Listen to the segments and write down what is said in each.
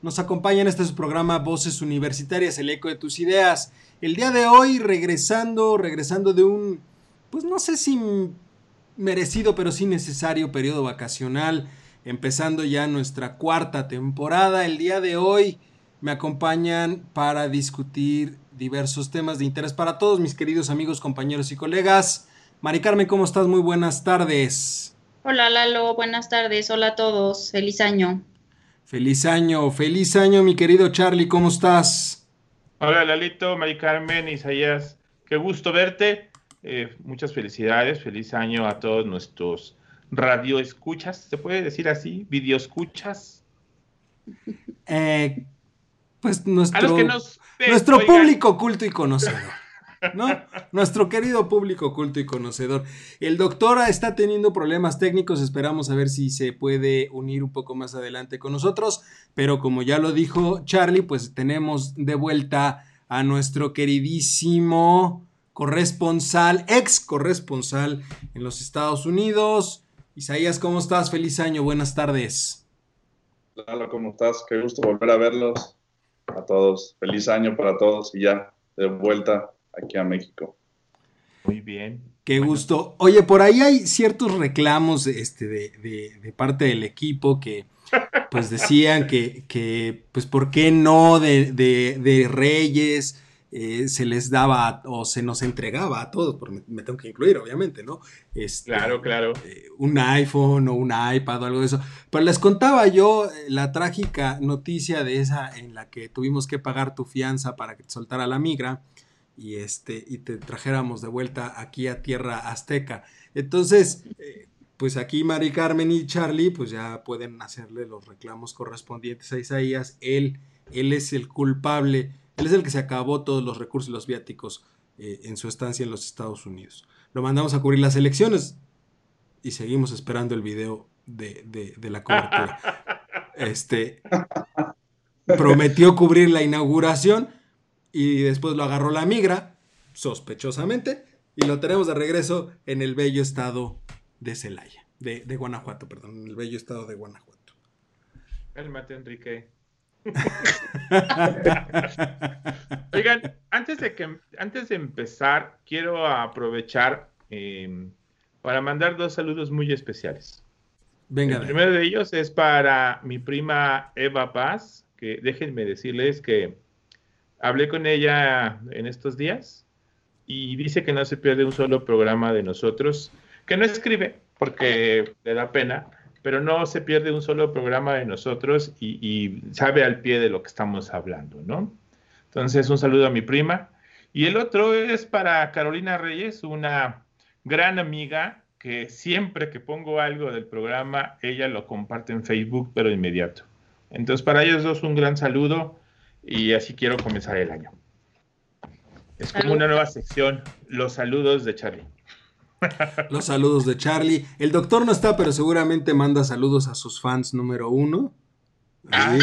nos acompaña en este programa Voces Universitarias, el eco de tus ideas. El día de hoy, regresando, regresando de un, pues no sé si merecido, pero sí necesario periodo vacacional, empezando ya nuestra cuarta temporada. El día de hoy me acompañan para discutir diversos temas de interés para todos mis queridos amigos, compañeros y colegas. Mari Carmen, ¿cómo estás? Muy buenas tardes. Hola Lalo, buenas tardes. Hola a todos. Feliz año. Feliz año, feliz año, mi querido Charlie, ¿cómo estás? Hola Lalito, Mari Carmen, Isaías, qué gusto verte. Eh, muchas felicidades, feliz año a todos nuestros radio escuchas, ¿se puede decir así? ¿Video escuchas? Eh, pues nuestro, nuestro público culto y conocedor. ¿No? Nuestro querido público culto y conocedor. El doctor está teniendo problemas técnicos, esperamos a ver si se puede unir un poco más adelante con nosotros, pero como ya lo dijo Charlie, pues tenemos de vuelta a nuestro queridísimo corresponsal, ex corresponsal en los Estados Unidos. Isaías, ¿cómo estás? Feliz año, buenas tardes. Hola, ¿cómo estás? Qué gusto volver a verlos a todos. Feliz año para todos y ya de vuelta aquí a México. Muy bien. Qué gusto. Oye, por ahí hay ciertos reclamos este, de, parte del equipo que pues decían que, que pues por qué no de, de Reyes eh, se les daba o se nos entregaba a todos, porque me, tengo que incluir, obviamente, ¿no? Este, claro, claro. Eh, un iPhone o un iPad o algo de eso. Pero les contaba yo eh, la trágica noticia de esa en la que tuvimos que pagar tu fianza para que te soltara la migra y, este, y te trajéramos de vuelta aquí a tierra azteca. Entonces, eh, pues aquí Mari Carmen y Charlie, pues ya pueden hacerle los reclamos correspondientes a Isaías. Él, él es el culpable, él es el que se acabó todos los recursos y los viáticos eh, en su estancia en los Estados Unidos. Lo mandamos a cubrir las elecciones y seguimos esperando el video de, de, de la cobertura. Este prometió cubrir la inauguración y después lo agarró la migra, sospechosamente, y lo tenemos de regreso en el bello estado de Celaya, de, Guanajuato, perdón, en el bello estado de Guanajuato. Cálmate, Enrique. Oigan, antes de, que, antes de empezar, quiero aprovechar em, para mandar dos saludos muy especiales. Venga. El primero de ellos es para mi prima Eva Paz, que déjenme decirles que hablé con ella en estos días y dice que no se pierde un solo programa de nosotros, que no escribe porque le da pena, pero no se pierde un solo programa de nosotros y, sabe al pie de lo que estamos hablando, ¿no? Entonces, un saludo a mi prima. Y el otro es para Carolina Reyes, una gran amiga que siempre que pongo algo del programa, ella lo comparte en Facebook, pero inmediato. Entonces, para ellos dos, un gran saludo y así quiero comenzar el año. Es como una nueva sección, los saludos de Charlie. Los saludos de Charlie. El doctor no está, pero seguramente manda saludos a sus fans número uno. Ah,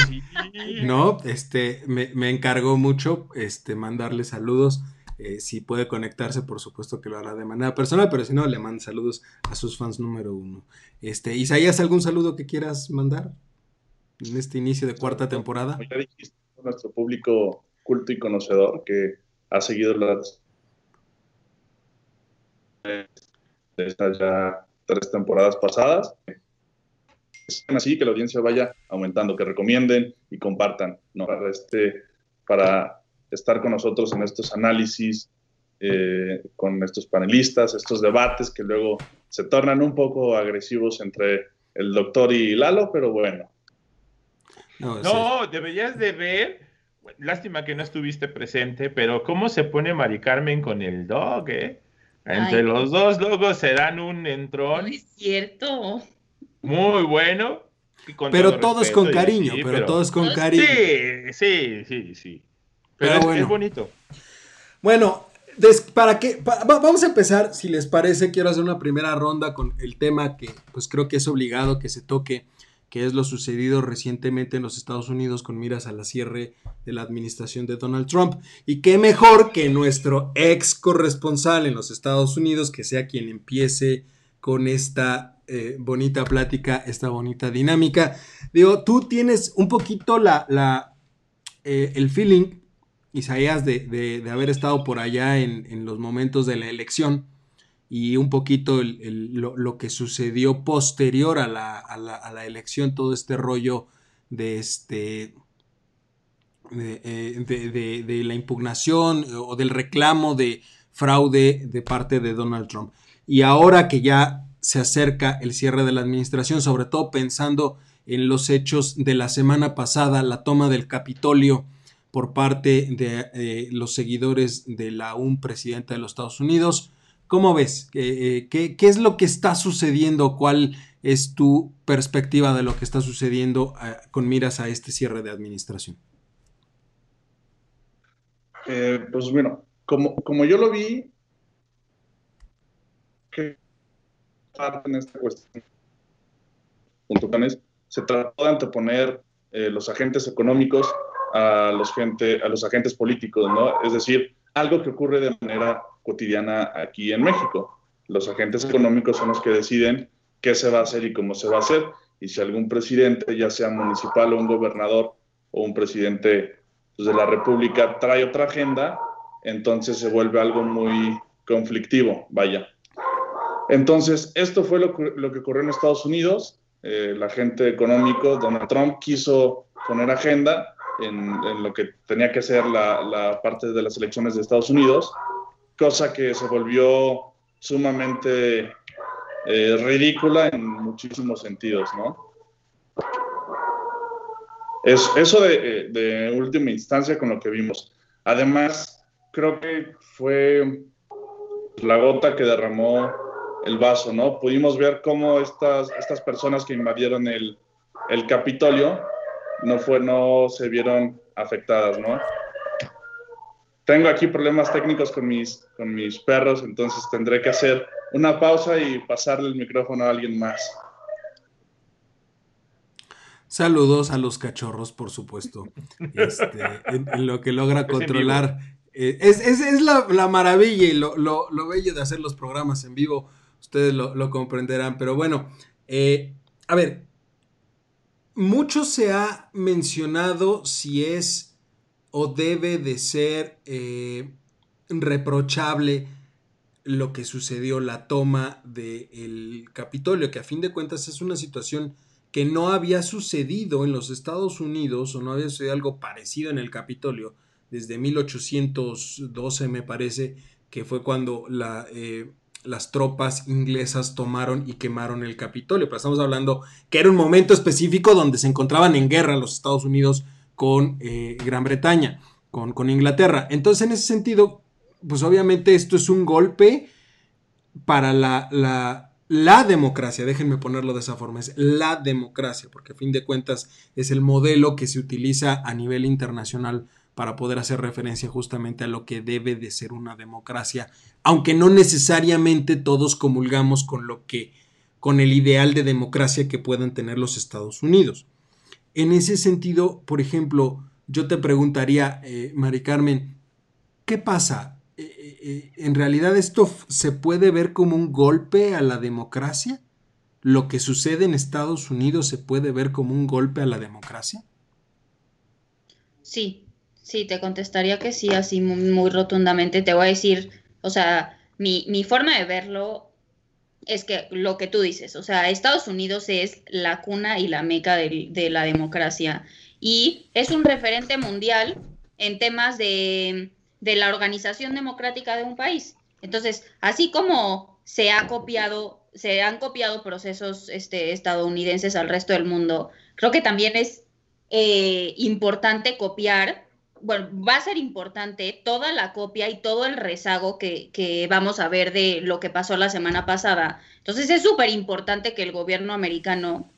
no, este, me, encargó mucho este, mandarle saludos. Eh, si puede conectarse, por supuesto que lo hará de manera personal, pero si no, le manda saludos a sus fans número uno. Este, Isaías, ¿algún saludo que quieras mandar en este inicio de cuarta temporada? Nuestro público culto y conocedor que ha seguido las estas ya tres temporadas pasadas. así que la audiencia vaya aumentando, que recomienden y compartan ¿no? para, este, para estar con nosotros en estos análisis, eh, con estos panelistas, estos debates que luego se tornan un poco agresivos entre el doctor y Lalo, pero bueno, no, deberías de ver. Lástima que no estuviste presente, pero cómo se pone Mari Carmen con el dog, ¿eh? Entre los dos logos se dan un entrón. es cierto. Muy bueno. Pero todos con cariño, pero, todos con cariño. Sí, sí, sí, sí. Pero, es, bonito. Bueno, para que vamos a empezar, si les parece, quiero hacer una primera ronda con el tema que pues creo que es obligado que se toque, que es lo sucedido recientemente en los Estados Unidos con miras a la cierre de la administración de Donald Trump. Y qué mejor que nuestro ex corresponsal en los Estados Unidos, que sea quien empiece con esta eh, bonita plática, esta bonita dinámica. Digo, tú tienes un poquito la, eh, el feeling Isaías de, haber estado por allá en, los momentos de la elección y un poquito lo, que sucedió posterior a la, elección, todo este rollo de este eh, de, la impugnación o del reclamo de fraude de parte de Donald Trump. Y ahora que ya se acerca el cierre de la administración, sobre todo pensando en los hechos de la semana pasada, la toma del Capitolio, por parte de eh, los seguidores de la un presidenta de los Estados Unidos. ¿Cómo ves? Eh, ¿Qué, es lo que está sucediendo? ¿Cuál es tu perspectiva de lo que está sucediendo eh, con miras a este cierre de administración? pues bueno, como, como yo lo vi, que en esta cuestión se trató de anteponer los agentes económicos a los, gente, a los agentes políticos, ¿no? Es decir, algo que ocurre de manera cotidiana aquí en México. Los agentes económicos son los que deciden qué se va a hacer y cómo se va a hacer. Y si algún presidente, ya sea municipal o un gobernador o un presidente pues, de la República, trae otra agenda, entonces se vuelve algo muy conflictivo, vaya. Entonces, esto fue lo lo que ocurrió en Estados Unidos. Eh, el agente económico, Donald Trump, quiso poner agenda en, lo que tenía que ser la, parte de las elecciones de Estados Unidos, cosa que se volvió sumamente eh, ridícula en muchísimos sentidos, ¿no? Es, eso de, de, última instancia con lo que vimos. Además, creo que fue la gota que derramó el vaso, ¿no? Pudimos ver cómo estas, estas personas que invadieron el, el Capitolio no, fue, no se vieron afectadas, ¿no? Tengo aquí problemas técnicos con mis, con mis perros, entonces tendré que hacer una pausa y pasarle el micrófono a alguien más. Saludos a los cachorros, por supuesto. Este, en, lo que logra controlar. Eh, es, la, maravilla y lo, bello de hacer los programas en vivo. Ustedes lo, comprenderán. Pero bueno, eh, a ver, mucho se ha mencionado si es o debe de ser eh, reprochable lo que sucedió, la toma del Capitolio, que a fin de cuentas es una situación que no había sucedido en los Estados Unidos o no había sucedido algo parecido en el Capitolio desde 1812 me parece que fue cuando la, eh, las tropas inglesas tomaron y quemaron el Capitolio. Pero estamos hablando que era un momento específico donde se encontraban en guerra los Estados Unidos con eh, Gran Bretaña, con, con, Inglaterra. Entonces, en ese sentido, pues obviamente esto es un golpe para la, la, la democracia, déjenme ponerlo de esa forma, es la democracia, porque a fin de cuentas es el modelo que se utiliza a nivel internacional para poder hacer referencia justamente a lo que debe de ser una democracia, aunque no necesariamente todos comulgamos con lo que con el ideal de democracia que puedan tener los Estados Unidos. En ese sentido, por ejemplo, yo te preguntaría, eh, Mari Carmen, ¿qué pasa? Eh, eh, ¿En realidad esto se puede ver como un golpe a la democracia? ¿Lo que sucede en Estados Unidos se puede ver como un golpe a la democracia? Sí, Sí, te contestaría que sí, así muy, rotundamente. Te voy a decir, o sea, mi, mi, forma de verlo es que lo que tú dices, o sea, Estados Unidos es la cuna y la meca de, de la democracia y es un referente mundial en temas de, de la organización democrática de un país. Entonces, así como se ha copiado, se han copiado procesos este, estadounidenses al resto del mundo, creo que también es eh, importante copiar bueno, va a ser importante toda la copia y todo el rezago que, vamos a ver de lo que pasó la semana pasada. Entonces es súper importante que el gobierno americano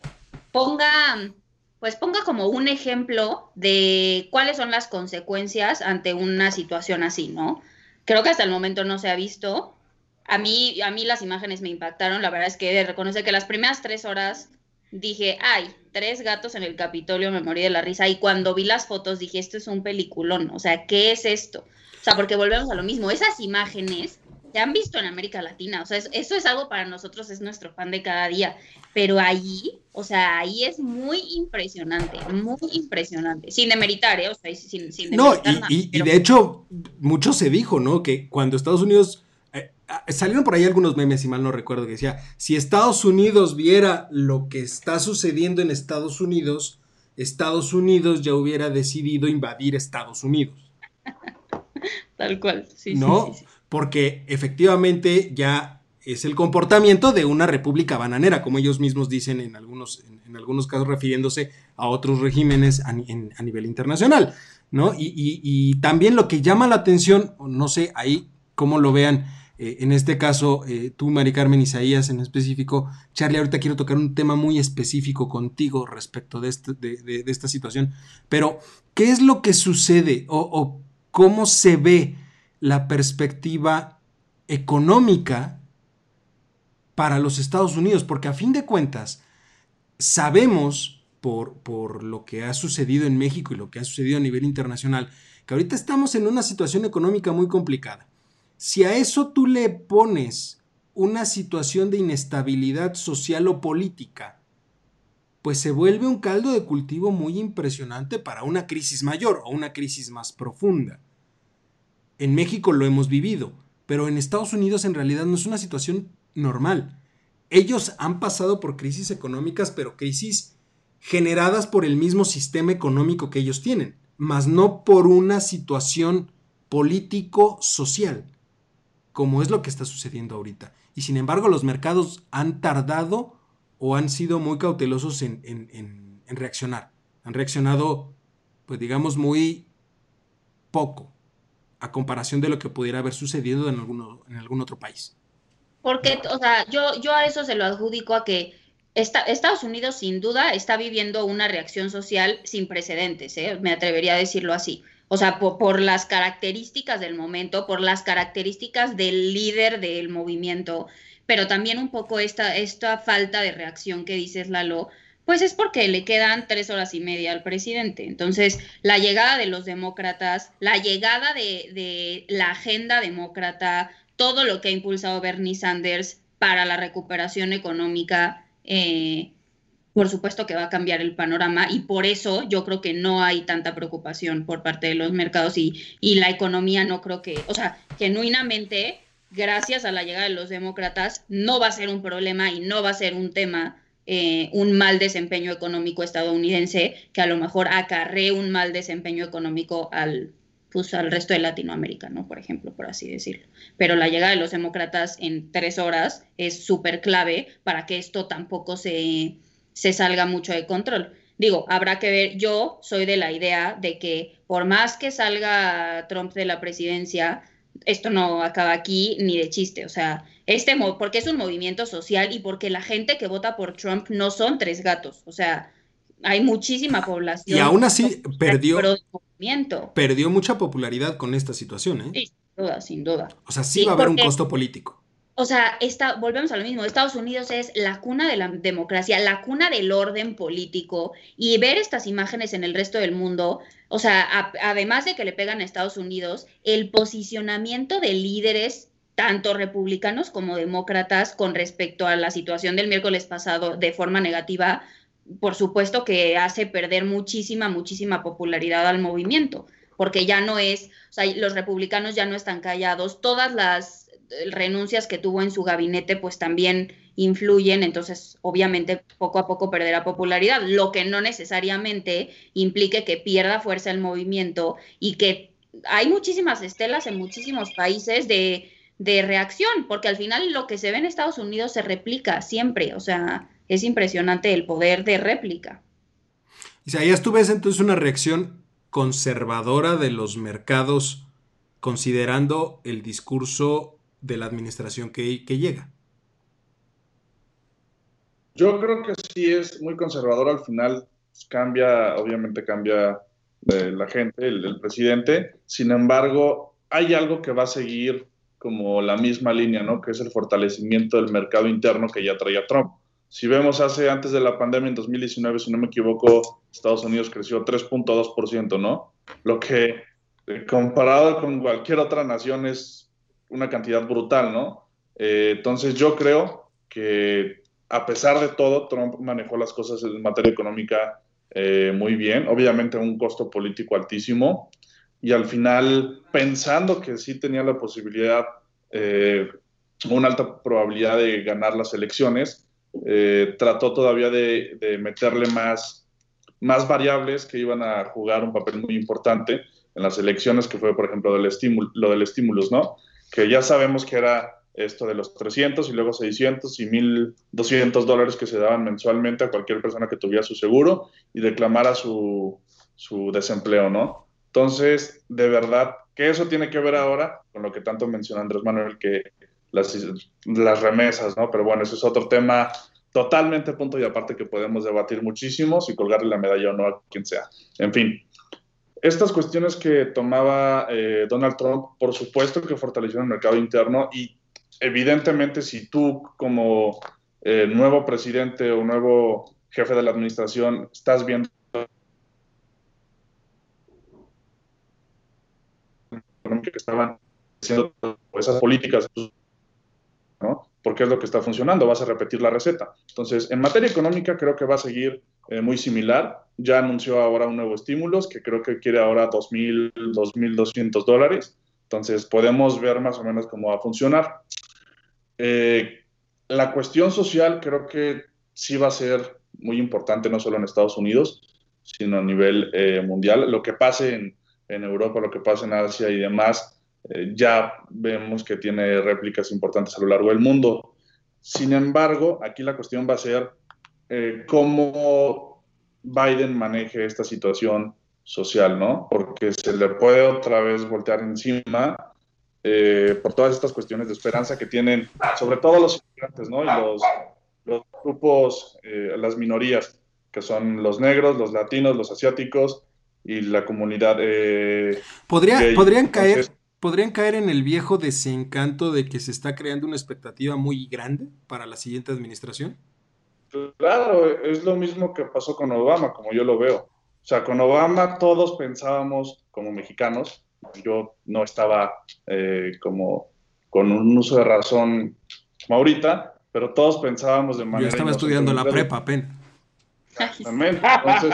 ponga pues ponga como un ejemplo de cuáles son las consecuencias ante una situación así, ¿no? Creo que hasta el momento no se ha visto. A mí, a mí las imágenes me impactaron. La verdad es que reconoce que las primeras tres horas dije, ay, tres gatos en el Capitolio, me morí de la risa. Y cuando vi las fotos dije, esto es un peliculón. O sea, ¿qué es esto? O sea, porque volvemos a lo mismo. Esas imágenes se han visto en América Latina. O sea, eso es algo para nosotros, es nuestro pan de cada día. Pero ahí, o sea, ahí es muy impresionante, muy impresionante. Sin demeritar, ¿eh? O sea, sin, sin No, y, y, de hecho, mucho se dijo, ¿no? Que cuando Estados Unidos. Ah, salieron por ahí algunos memes, si mal no recuerdo, que decía: si Estados Unidos viera lo que está sucediendo en Estados Unidos, Estados Unidos ya hubiera decidido invadir Estados Unidos. Tal cual, sí, ¿No? sí, sí porque efectivamente ya es el comportamiento de una república bananera, como ellos mismos dicen en algunos, en, algunos casos refiriéndose a otros regímenes a, nivel internacional, ¿no? Y, también lo que llama la atención, no sé, ahí cómo lo vean, eh, en este caso, eh, tú, Mari Carmen Isaías en específico, Charlie, ahorita quiero tocar un tema muy específico contigo respecto de, este, de, esta situación, pero ¿qué es lo que sucede o, o cómo se ve? la perspectiva económica para los Estados Unidos, porque a fin de cuentas sabemos por, por, lo que ha sucedido en México y lo que ha sucedido a nivel internacional, que ahorita estamos en una situación económica muy complicada. Si a eso tú le pones una situación de inestabilidad social o política, pues se vuelve un caldo de cultivo muy impresionante para una crisis mayor o una crisis más profunda. En México lo hemos vivido, pero en Estados Unidos en realidad no es una situación normal. Ellos han pasado por crisis económicas, pero crisis generadas por el mismo sistema económico que ellos tienen, más no por una situación político-social, como es lo que está sucediendo ahorita. Y sin embargo, los mercados han tardado o han sido muy cautelosos en, reaccionar. Han reaccionado, pues digamos, muy poco a comparación de lo que pudiera haber sucedido en, alguno, en algún otro país. Porque, o sea, yo, yo a eso se lo adjudico a que Estados Unidos sin duda está viviendo una reacción social sin precedentes, ¿eh? me atrevería a decirlo así. O sea, por, las características del momento, por las características del líder del movimiento, pero también un poco esta, esta falta de reacción que dices, Lalo, pues es porque le quedan tres horas y media al presidente. Entonces, la llegada de los demócratas, la llegada de, la agenda demócrata, todo lo que ha impulsado Bernie Sanders para la recuperación económica, eh, por supuesto que va a cambiar el panorama y por eso yo creo que no hay tanta preocupación por parte de los mercados y, y la economía no creo que, o sea, genuinamente, gracias a la llegada de los demócratas, no va a ser un problema y no va a ser un tema eh, un mal desempeño económico estadounidense que a lo mejor acarree un mal desempeño económico al, pues, al resto de Latinoamérica, ¿no? Por ejemplo, por así decirlo. Pero la llegada de los demócratas en tres horas es súper clave para que esto tampoco se, se salga mucho de control. Digo, habrá que ver, yo soy de la idea de que por más que salga Trump de la presidencia, esto no acaba aquí ni de chiste, o sea, este porque es un movimiento social y porque la gente que vota por Trump no son tres gatos, o sea, hay muchísima población. Y aún así perdió, perdió mucha popularidad con esta situación, ¿eh? Sí, sin duda, sin duda. O sea, sí, va a haber un costo político o sea, volvemos a lo mismo, Estados Unidos es la cuna de la democracia, la cuna del orden político y ver estas imágenes en el resto del mundo, o sea, además de que le pegan a Estados Unidos, el posicionamiento de líderes tanto republicanos como demócratas con respecto a la situación del miércoles pasado de forma negativa, por supuesto que hace perder muchísima, muchísima popularidad al movimiento, porque ya no es, o sea, los republicanos ya no están callados, todas las renuncias que tuvo en su gabinete pues también influyen, entonces obviamente poco a poco perderá popularidad, lo que no necesariamente implique que pierda fuerza el movimiento y que hay muchísimas estelas en muchísimos países de, de reacción, porque al final lo que se ve en Estados Unidos se replica siempre, o sea, es impresionante el poder de réplica. Isaías, ¿tú ves entonces una reacción conservadora de los mercados considerando el discurso de la administración que, llega. Yo creo que sí es muy conservador al final, cambia, obviamente cambia eh, la gente, el, presidente. Sin embargo, hay algo que va a seguir como la misma línea, ¿no? Que es el fortalecimiento del mercado interno que ya traía Trump. Si vemos hace, antes de la pandemia, en 2019, si no me equivoco, Estados Unidos creció 3.2%, ¿no? Lo que, eh, comparado con cualquier otra nación, es una cantidad brutal, ¿no? Eh, entonces yo creo que a pesar de todo, Trump manejó las cosas en materia económica eh, muy bien, obviamente un costo político altísimo, y al final, pensando que sí tenía la posibilidad, eh, una alta probabilidad de ganar las elecciones, trató todavía de, meterle más, más variables que iban a jugar un papel muy importante en las elecciones, que fue, por ejemplo, lo del estímulo, ¿no? Que ya sabemos que era esto de los 300 y luego 600 y 1.200 dólares que se daban mensualmente a cualquier persona que tuviera su seguro y declamara su, su desempleo, ¿no? Entonces, de verdad, que eso tiene que ver ahora con lo que tanto menciona Andrés Manuel, que las, las remesas, ¿no? Pero bueno, ese es otro tema totalmente punto y aparte que podemos debatir muchísimo si colgarle la medalla o no a quien sea. En fin, estas cuestiones que tomaba eh, Donald Trump, por supuesto que fortalecieron el mercado interno y evidentemente si tú como eh, nuevo presidente o nuevo jefe de la administración estás viendo que estaban haciendo esas políticas, ¿no? Porque es lo que está funcionando, vas a repetir la receta. Entonces, en materia económica creo que va a seguir eh, muy similar. Ya anunció ahora un nuevo estímulo que creo que quiere ahora 2.000, 2.200 dólares. Entonces, podemos ver más o menos cómo va a funcionar. Eh, la cuestión social creo que sí va a ser muy importante, no solo en Estados Unidos, sino a nivel eh, mundial. Lo que pase en, en, Europa, lo que pase en Asia y demás, eh, ya vemos que tiene réplicas importantes a lo largo del mundo. Sin embargo, aquí la cuestión va a ser cómo Biden maneje esta situación social, ¿no? Porque se le puede otra vez voltear encima eh, por todas estas cuestiones de esperanza que tienen, sobre todo los inmigrantes, ¿no? Y los, grupos, eh, las minorías, que son los negros, los latinos, los asiáticos y la comunidad. Eh, podrían caer. ¿Podrían caer en el viejo desencanto de que se está creando una expectativa muy grande para la siguiente administración? Claro, es lo mismo que pasó con Obama, como yo lo veo. O sea, con Obama todos pensábamos, como mexicanos, yo no estaba eh, como con un uso de razón como ahorita, pero todos pensábamos de manera... Yo estaba estudiando la prepa, pen. Exactamente. Entonces,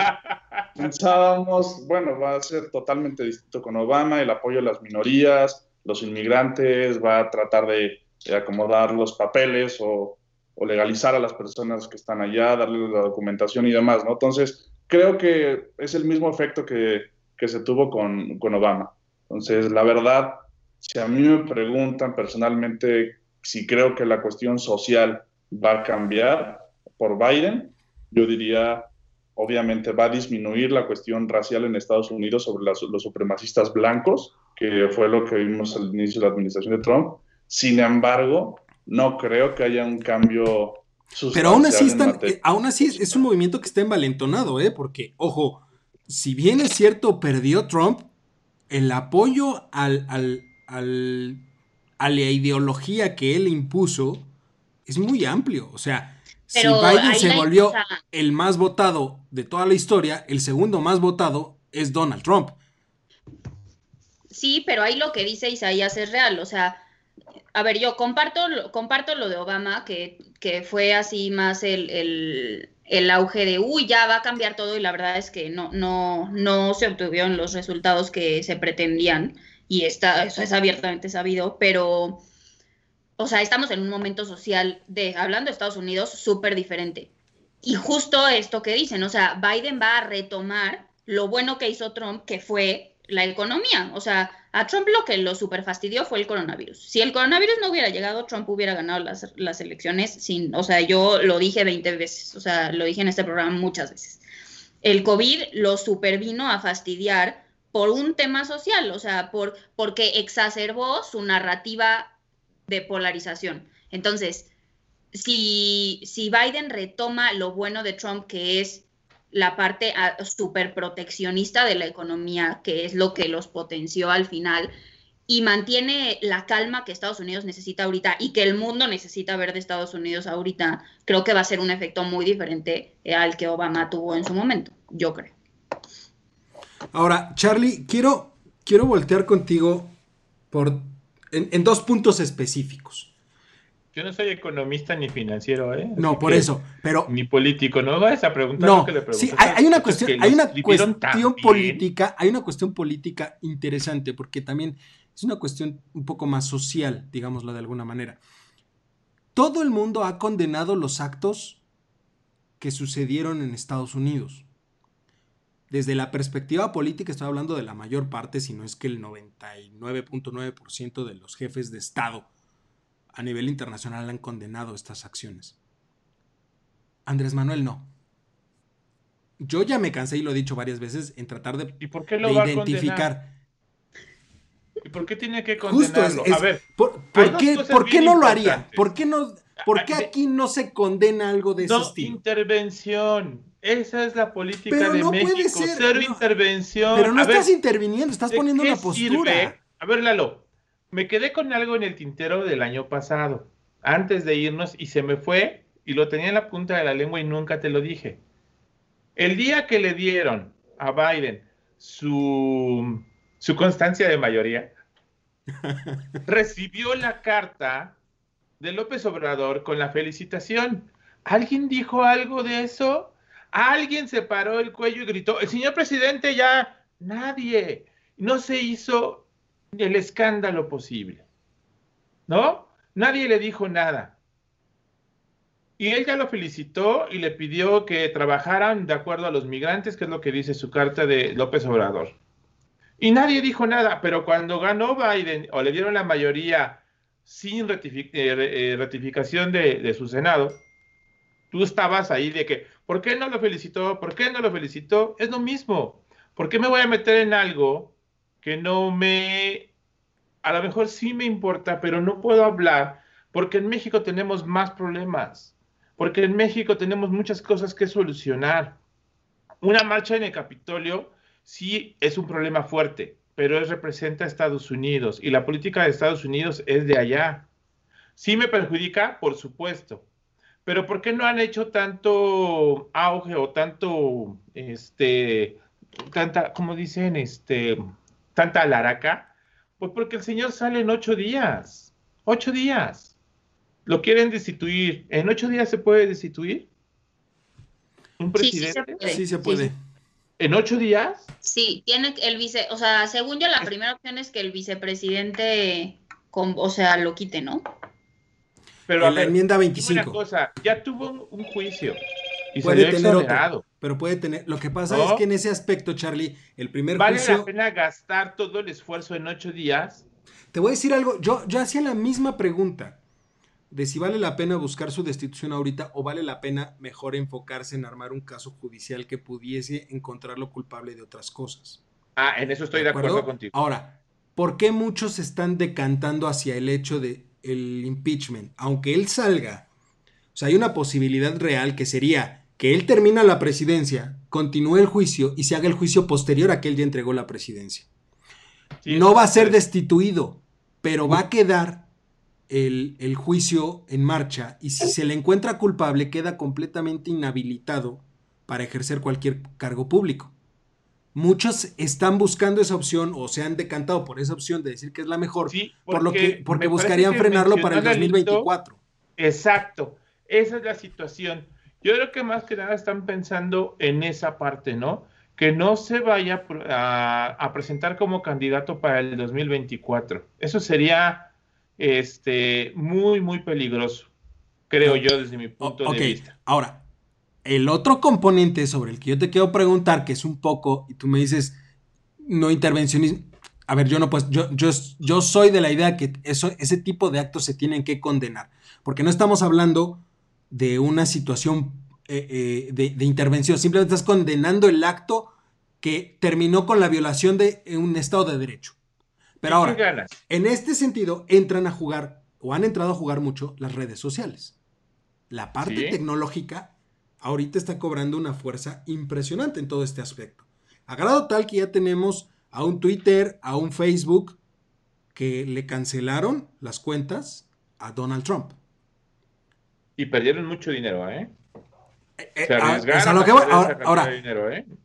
pensábamos, bueno, va a ser totalmente distinto con Obama, el apoyo a las minorías, los inmigrantes, va a tratar de, acomodar los papeles o, legalizar a las personas que están allá, darles la documentación y demás, ¿no? Entonces, creo que es el mismo efecto que, se tuvo con, con Obama. Entonces, la verdad, si a mí me preguntan personalmente si creo que la cuestión social va a cambiar por Biden, yo diría, obviamente va a disminuir la cuestión racial en Estados Unidos sobre los supremacistas blancos, que fue lo que vimos al inicio de la administración de Trump. Sin embargo, no creo que haya un cambio pero aún así, están, eh, aún así es un movimiento que está envalentonado, ¿eh? Porque, ojo, si bien es cierto, perdió Trump, el apoyo al, a la ideología que él impuso es muy amplio. O sea, si Biden se volvió el más votado de toda la historia, el segundo más votado es Donald Trump. Sí, pero ahí lo que dice Isaías es real. O sea, a ver, yo comparto, comparto lo de Obama, que, que fue así más el, el auge de, uy, ya va a cambiar todo y la verdad es que no, no, no se obtuvieron los resultados que se pretendían y está, eso es abiertamente sabido, pero, o sea, estamos en un momento social de, hablando de Estados Unidos, súper diferente. Y justo esto que dicen, o sea, Biden va a retomar lo bueno que hizo Trump, que fue la economía, o sea, a Trump lo que lo super fastidió fue el coronavirus. Si el coronavirus no hubiera llegado, Trump hubiera ganado las, las, elecciones sin, o sea, yo lo dije 20 veces, o sea, lo dije en este programa muchas veces. El COVID lo supervino a fastidiar por un tema social, o sea, por, porque exacerbó su narrativa de polarización. Entonces, si, si Biden retoma lo bueno de Trump, que es la parte ah, súper proteccionista de la economía, que es lo que los potenció al final, y mantiene la calma que Estados Unidos necesita ahorita y que el mundo necesita ver de Estados Unidos ahorita, creo que va a ser un efecto muy diferente al que Obama tuvo en su momento, yo creo. Ahora, Charlie, quiero, quiero voltear contigo por, en dos puntos específicos. Yo no soy economista ni financiero, ¿eh? no, por eso, pero... Ni político, no vas a preguntar no, lo que le Sí, hay, una cuestión, hay una cuestión política, hay una cuestión política interesante, porque también es una cuestión un poco más social, digámoslo de alguna manera. Todo el mundo ha condenado los actos que sucedieron en Estados Unidos. Desde la perspectiva política estoy hablando de la mayor parte, si no es que el 99.9% de los jefes de Estado a nivel internacional han condenado estas acciones. Andrés Manuel no. Yo ya me cansé y lo he dicho varias veces en tratar de, ¿Y por qué lo va identificar. ¿Y por qué tiene que condenarlo? a ver, ¿por, qué, no lo haría? ¿Por qué, no, por qué aquí no se condena algo de ese no, intervención. Esa es la política de México. Cero intervención. Pero no estás interviniendo, estás poniendo una postura. A ver, Lalo, me quedé con algo en el tintero del año pasado, antes de irnos, y se me fue, y lo tenía en la punta de la lengua y nunca te lo dije. El día que le dieron a Biden su, su constancia de mayoría, recibió la carta de López Obrador con la felicitación. ¿Alguien dijo algo de eso? ¿Alguien se paró el cuello y gritó, el señor presidente ya, nadie. No se hizo el escándalo posible. ¿No? Nadie le dijo nada. Y él ya lo felicitó y le pidió que trabajaran de acuerdo a los migrantes, que es lo que dice su carta de López Obrador. Y nadie dijo nada, pero cuando ganó Biden o le dieron la mayoría sin eh, eh, ratificación de, de su Senado, tú estabas ahí de que, ¿por qué no lo felicitó? ¿Por qué no lo felicitó? Es lo mismo. ¿Por qué me voy a meter en algo que no me, a lo mejor sí me importa, pero no puedo hablar porque en México tenemos más problemas, porque en México tenemos muchas cosas que solucionar. Una marcha en el Capitolio sí es un problema fuerte, pero es, representa a Estados Unidos y la política de Estados Unidos es de allá. Sí me perjudica, por supuesto, pero ¿por qué no han hecho tanto auge o tanto, este, tanta, como dicen, este, tanta laraca? Pues porque el señor sale en ocho días. Ocho días. Lo quieren destituir. ¿En ocho días se puede destituir? ¿Un presidente? Sí, se puede. ¿En ocho días? Sí, tiene el vice, o sea, según yo la primera opción es que el vicepresidente, o sea, lo quite, ¿no? Pero a la enmienda 25. Una cosa, ya tuvo un juicio y puede tener otro, pero puede tener. Lo que pasa es que en ese aspecto, Charlie, el primer ¿Vale la pena gastar todo el esfuerzo en ocho días? Te voy a decir algo. Yo, yo hacía la misma pregunta de si vale la pena buscar su destitución ahorita o vale la pena mejor enfocarse en armar un caso judicial que pudiese encontrarlo culpable de otras cosas. Ah, en eso estoy de acuerdo, contigo. Ahora, ¿por qué muchos se están decantando hacia el hecho de el impeachment? Aunque él salga, o sea, hay una posibilidad real que sería que él termina la presidencia, continúe el juicio y se haga el juicio posterior a que él ya entregó la presidencia. no va a ser destituido, pero va a quedar el, el, juicio en marcha y si se le encuentra culpable queda completamente inhabilitado para ejercer cualquier cargo público. Muchos están buscando esa opción o se han decantado por esa opción de decir que es la mejor, por lo que porque buscarían frenarlo para el 2024. Exacto, esa es la situación. Yo creo que más que nada están pensando en esa parte, ¿no? Que no se vaya a, presentar como candidato para el 2024. Eso sería este, muy, muy peligroso, creo yo, desde mi punto de vista. Ahora, el otro componente sobre el que yo te quiero preguntar, que es un poco, y tú me dices, no intervencionismo. A ver, yo no pues, yo, yo, yo soy de la idea que eso, ese tipo de actos se tienen que condenar, porque no estamos hablando de una situación eh, eh, de, intervención, simplemente estás condenando el acto que terminó con la violación de un Estado de Derecho. Pero ahora, en este sentido, entran a jugar o han entrado a jugar mucho las redes sociales. La parte tecnológica ahorita está cobrando una fuerza impresionante en todo este aspecto. A grado tal que ya tenemos a un Twitter, a un Facebook, que le cancelaron las cuentas a Donald Trump. Y perdieron mucho dinero, ¿eh? ahora,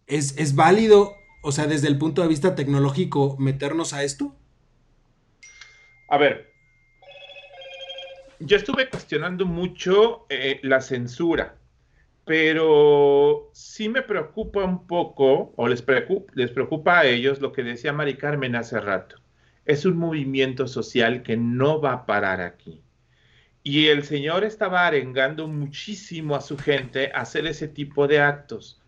¿es, ¿es válido, o sea, desde el punto de vista tecnológico, meternos a esto? A ver, yo estuve cuestionando mucho eh, la censura, pero sí me preocupa un poco, o les preocupa, les preocupa a ellos lo que decía Mari Carmen hace rato. Es un movimiento social que no va a parar aquí. Y el Señor estaba arengando muchísimo a su gente a hacer ese tipo de actos.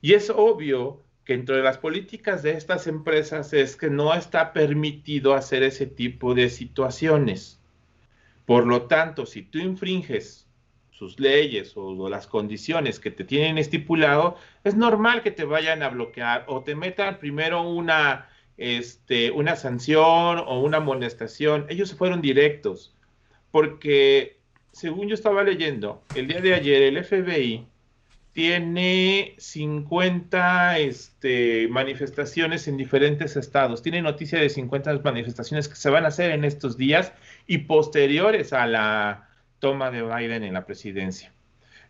Y es obvio que entre las políticas de estas empresas es que no está permitido hacer ese tipo de situaciones. Por lo tanto, si tú infringes sus leyes o, las condiciones que te tienen estipulado, es normal que te vayan a bloquear o te metan primero una, este, una sanción o una amonestación. Ellos fueron directos porque según yo estaba leyendo, el día de ayer el FBI tiene 50 este, manifestaciones en diferentes estados. Tiene noticia de 50 manifestaciones que se van a hacer en estos días y posteriores a la toma de Biden en la presidencia.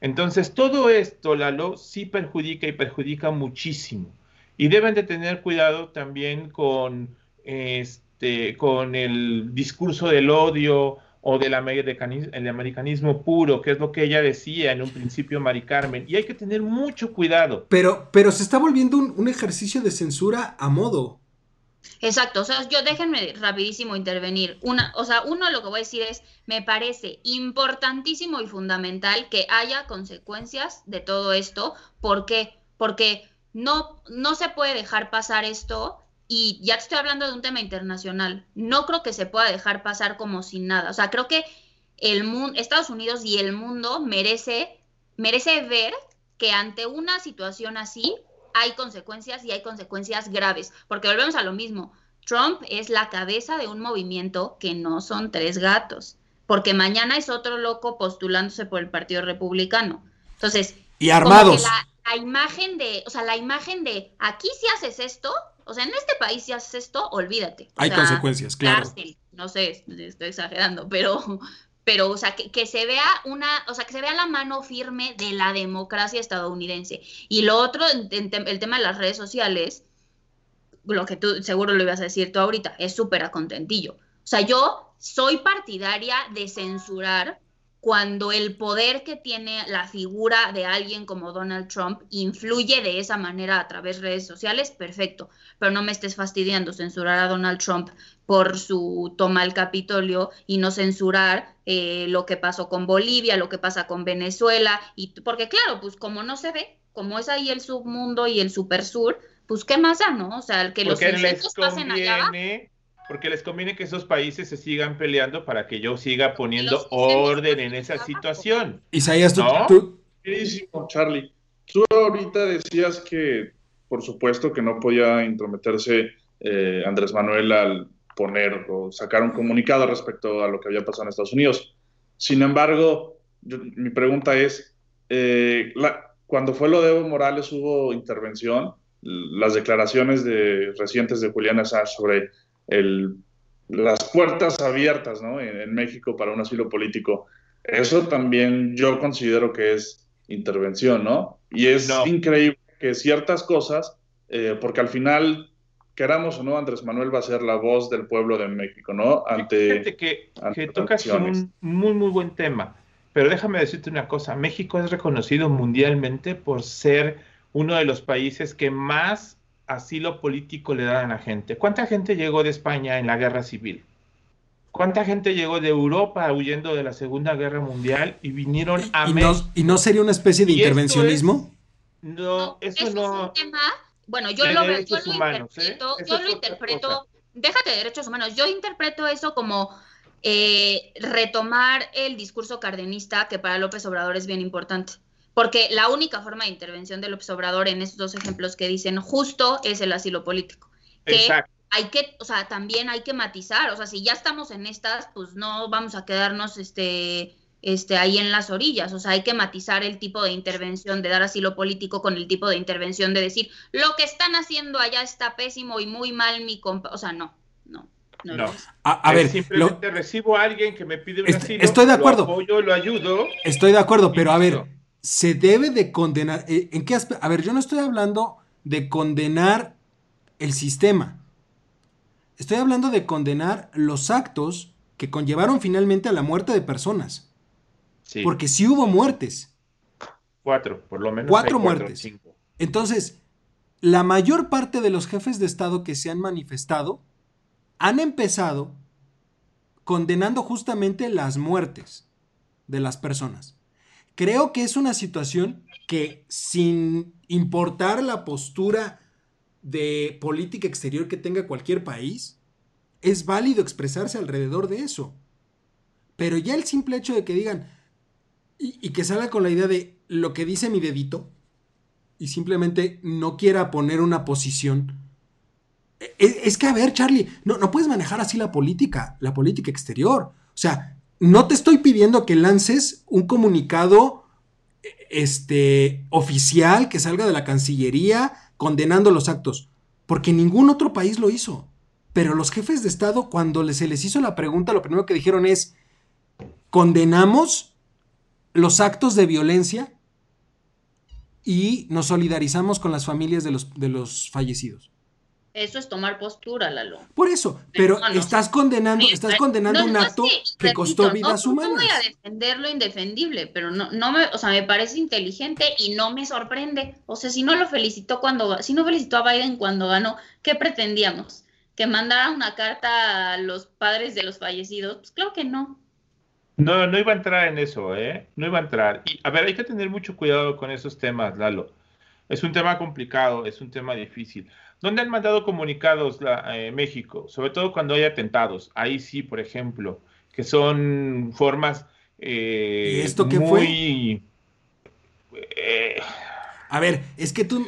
Entonces, todo esto, Lalo, sí perjudica y perjudica muchísimo. Y deben de tener cuidado también con, este, con el discurso del odio, o del americanismo, puro, que es lo que ella decía en un principio, Mari Carmen. Y hay que tener mucho cuidado. Pero, pero se está volviendo un, ejercicio de censura a modo. Exacto, o sea, yo déjenme rapidísimo intervenir. Una, o sea, uno lo que voy a decir es, me parece importantísimo y fundamental que haya consecuencias de todo esto. ¿Por qué? Porque no, no se puede dejar pasar esto y ya te estoy hablando de un tema internacional, no creo que se pueda dejar pasar como sin nada. O sea, creo que el mundo, Estados Unidos y el mundo merece, merece ver que ante una situación así hay consecuencias y hay consecuencias graves, porque volvemos a lo mismo. Trump es la cabeza de un movimiento que no son tres gatos, porque mañana es otro loco postulándose por el Partido Republicano. Entonces, y armados. La, la, imagen de, o sea, la imagen de aquí si haces esto, o sea, en este país si haces esto, olvídate. Hay consecuencias, claro. no sé, estoy exagerando, pero, pero, o sea, que, se vea una, o sea, que se vea la mano firme de la democracia estadounidense. Y lo otro, el tema de las redes sociales, lo que tú seguro lo ibas a decir tú ahorita, es súper a contentillo. O sea, yo soy partidaria de censurar cuando el poder que tiene la figura de alguien como Donald Trump influye de esa manera a través de redes sociales, perfecto, pero no me estés fastidiando censurar a Donald Trump por su toma al Capitolio y no censurar eh, lo que pasó con Bolivia, lo que pasa con Venezuela, y porque claro, pues como no se ve, como es ahí el submundo y el supersur, pues qué más da, ¿no? O sea, que los incendios pasen allá porque les conviene que esos países se sigan peleando para que yo siga poniendo orden en esa situación. Isaías, tú, ¿No? Charlie. Tú ahorita decías que, por supuesto, que no podía intrometerse eh, Andrés Manuel al poner o sacar un comunicado respecto a lo que había pasado en Estados Unidos. Sin embargo, mi pregunta es, eh, cuando fue lo de Evo Morales hubo intervención, las declaraciones de, recientes de Julián Assange sobre las puertas abiertas en, México para un asilo político. Eso también yo considero que es intervención, ¿no? Y es increíble que ciertas cosas, eh, porque al final, queramos o no, Andrés Manuel va a ser la voz del pueblo de México, ¿no? Ante, Fíjate que, que tocas un muy, muy buen tema. Pero déjame decirte una cosa, México es reconocido mundialmente por ser uno de los países que más asilo político le dan a la gente. ¿Cuánta gente llegó de España en la guerra civil? ¿Cuánta gente llegó de Europa huyendo de la Segunda Guerra Mundial y vinieron a ¿Y No, ¿Y no sería una especie de intervencionismo? no, eso, no. Es un tema, bueno, yo lo, veo, yo lo interpreto, ¿eh? yo lo interpreto, déjate de derechos humanos, yo interpreto eso como eh, retomar el discurso cardenista que para López Obrador es bien importante porque la única forma de intervención del observador en estos dos ejemplos que dicen justo es el asilo político. Que hay que, o sea, también hay que matizar, o sea, si ya estamos en estas, pues no vamos a quedarnos, este, este, ahí en las orillas. O sea, hay que matizar el tipo de intervención, de dar asilo político con el tipo de intervención de decir, lo que están haciendo allá está pésimo y muy mal mi compa. O sea, no, no. No, A, ver, simplemente recibo a alguien que me pide un asilo, estoy de acuerdo. Lo apoyo, lo ayudo. Estoy de acuerdo, pero a ver, se debe de condenar. Eh, ¿En qué aspecto? A ver, yo no estoy hablando de condenar el sistema. Estoy hablando de condenar los actos que conllevaron finalmente a la muerte de personas. Porque sí hubo muertes. Cuatro, por lo menos. Cuatro muertes. Entonces, la mayor parte de los jefes de Estado que se han manifestado han empezado condenando justamente las muertes de las personas. Creo que es una situación que sin importar la postura de política exterior que tenga cualquier país, es válido expresarse alrededor de eso. Pero ya el simple hecho de que digan, y, que salga con la idea de lo que dice mi dedito y simplemente no quiera poner una posición. E, e, es, que, a ver, Charlie, no, no puedes manejar así la política, la política exterior. O sea, no te estoy pidiendo que lances un comunicado este, oficial que salga de la Cancillería condenando los actos, porque ningún otro país lo hizo. Pero los jefes de Estado, cuando se les hizo la pregunta, lo primero que dijeron es, condenamos los actos de violencia y nos solidarizamos con las familias de los, de los fallecidos. Eso es tomar postura, Lalo. Por eso, pero, estás condenando, estás condenando un acto que, costó vidas humanas. No voy a defender lo indefendible, pero no, no me, o sea, me parece inteligente y no me sorprende. O sea, si no lo felicitó cuando, si no felicitó a Biden cuando ganó, ¿qué pretendíamos? ¿Que mandara una carta a los padres de los fallecidos? Pues claro que no. No, no iba a entrar en eso, ¿eh? No iba a entrar. Y a ver, hay que tener mucho cuidado con esos temas, Lalo. Es un tema complicado, es un tema difícil. ¿Dónde han mandado comunicados la, eh, México? Sobre todo cuando hay atentados. Ahí sí, por ejemplo, que son formas eh, ¿Y esto qué muy... Eh, a ver, es que tú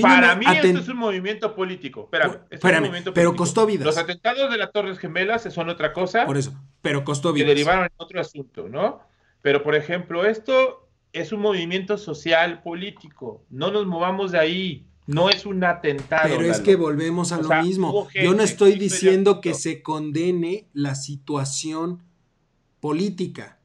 Para mí esto es un movimiento político. Espérame, pero costó vidas. Los atentados de las Torres Gemelas son otra cosa. Por eso, pero costó vidas. Que derivaron en otro asunto, ¿no? Pero, por ejemplo, esto es un movimiento social político. No nos movamos de ahí. No es un atentado. Pero es que volvemos a lo mismo. Yo no estoy diciendo que se condene la situación política.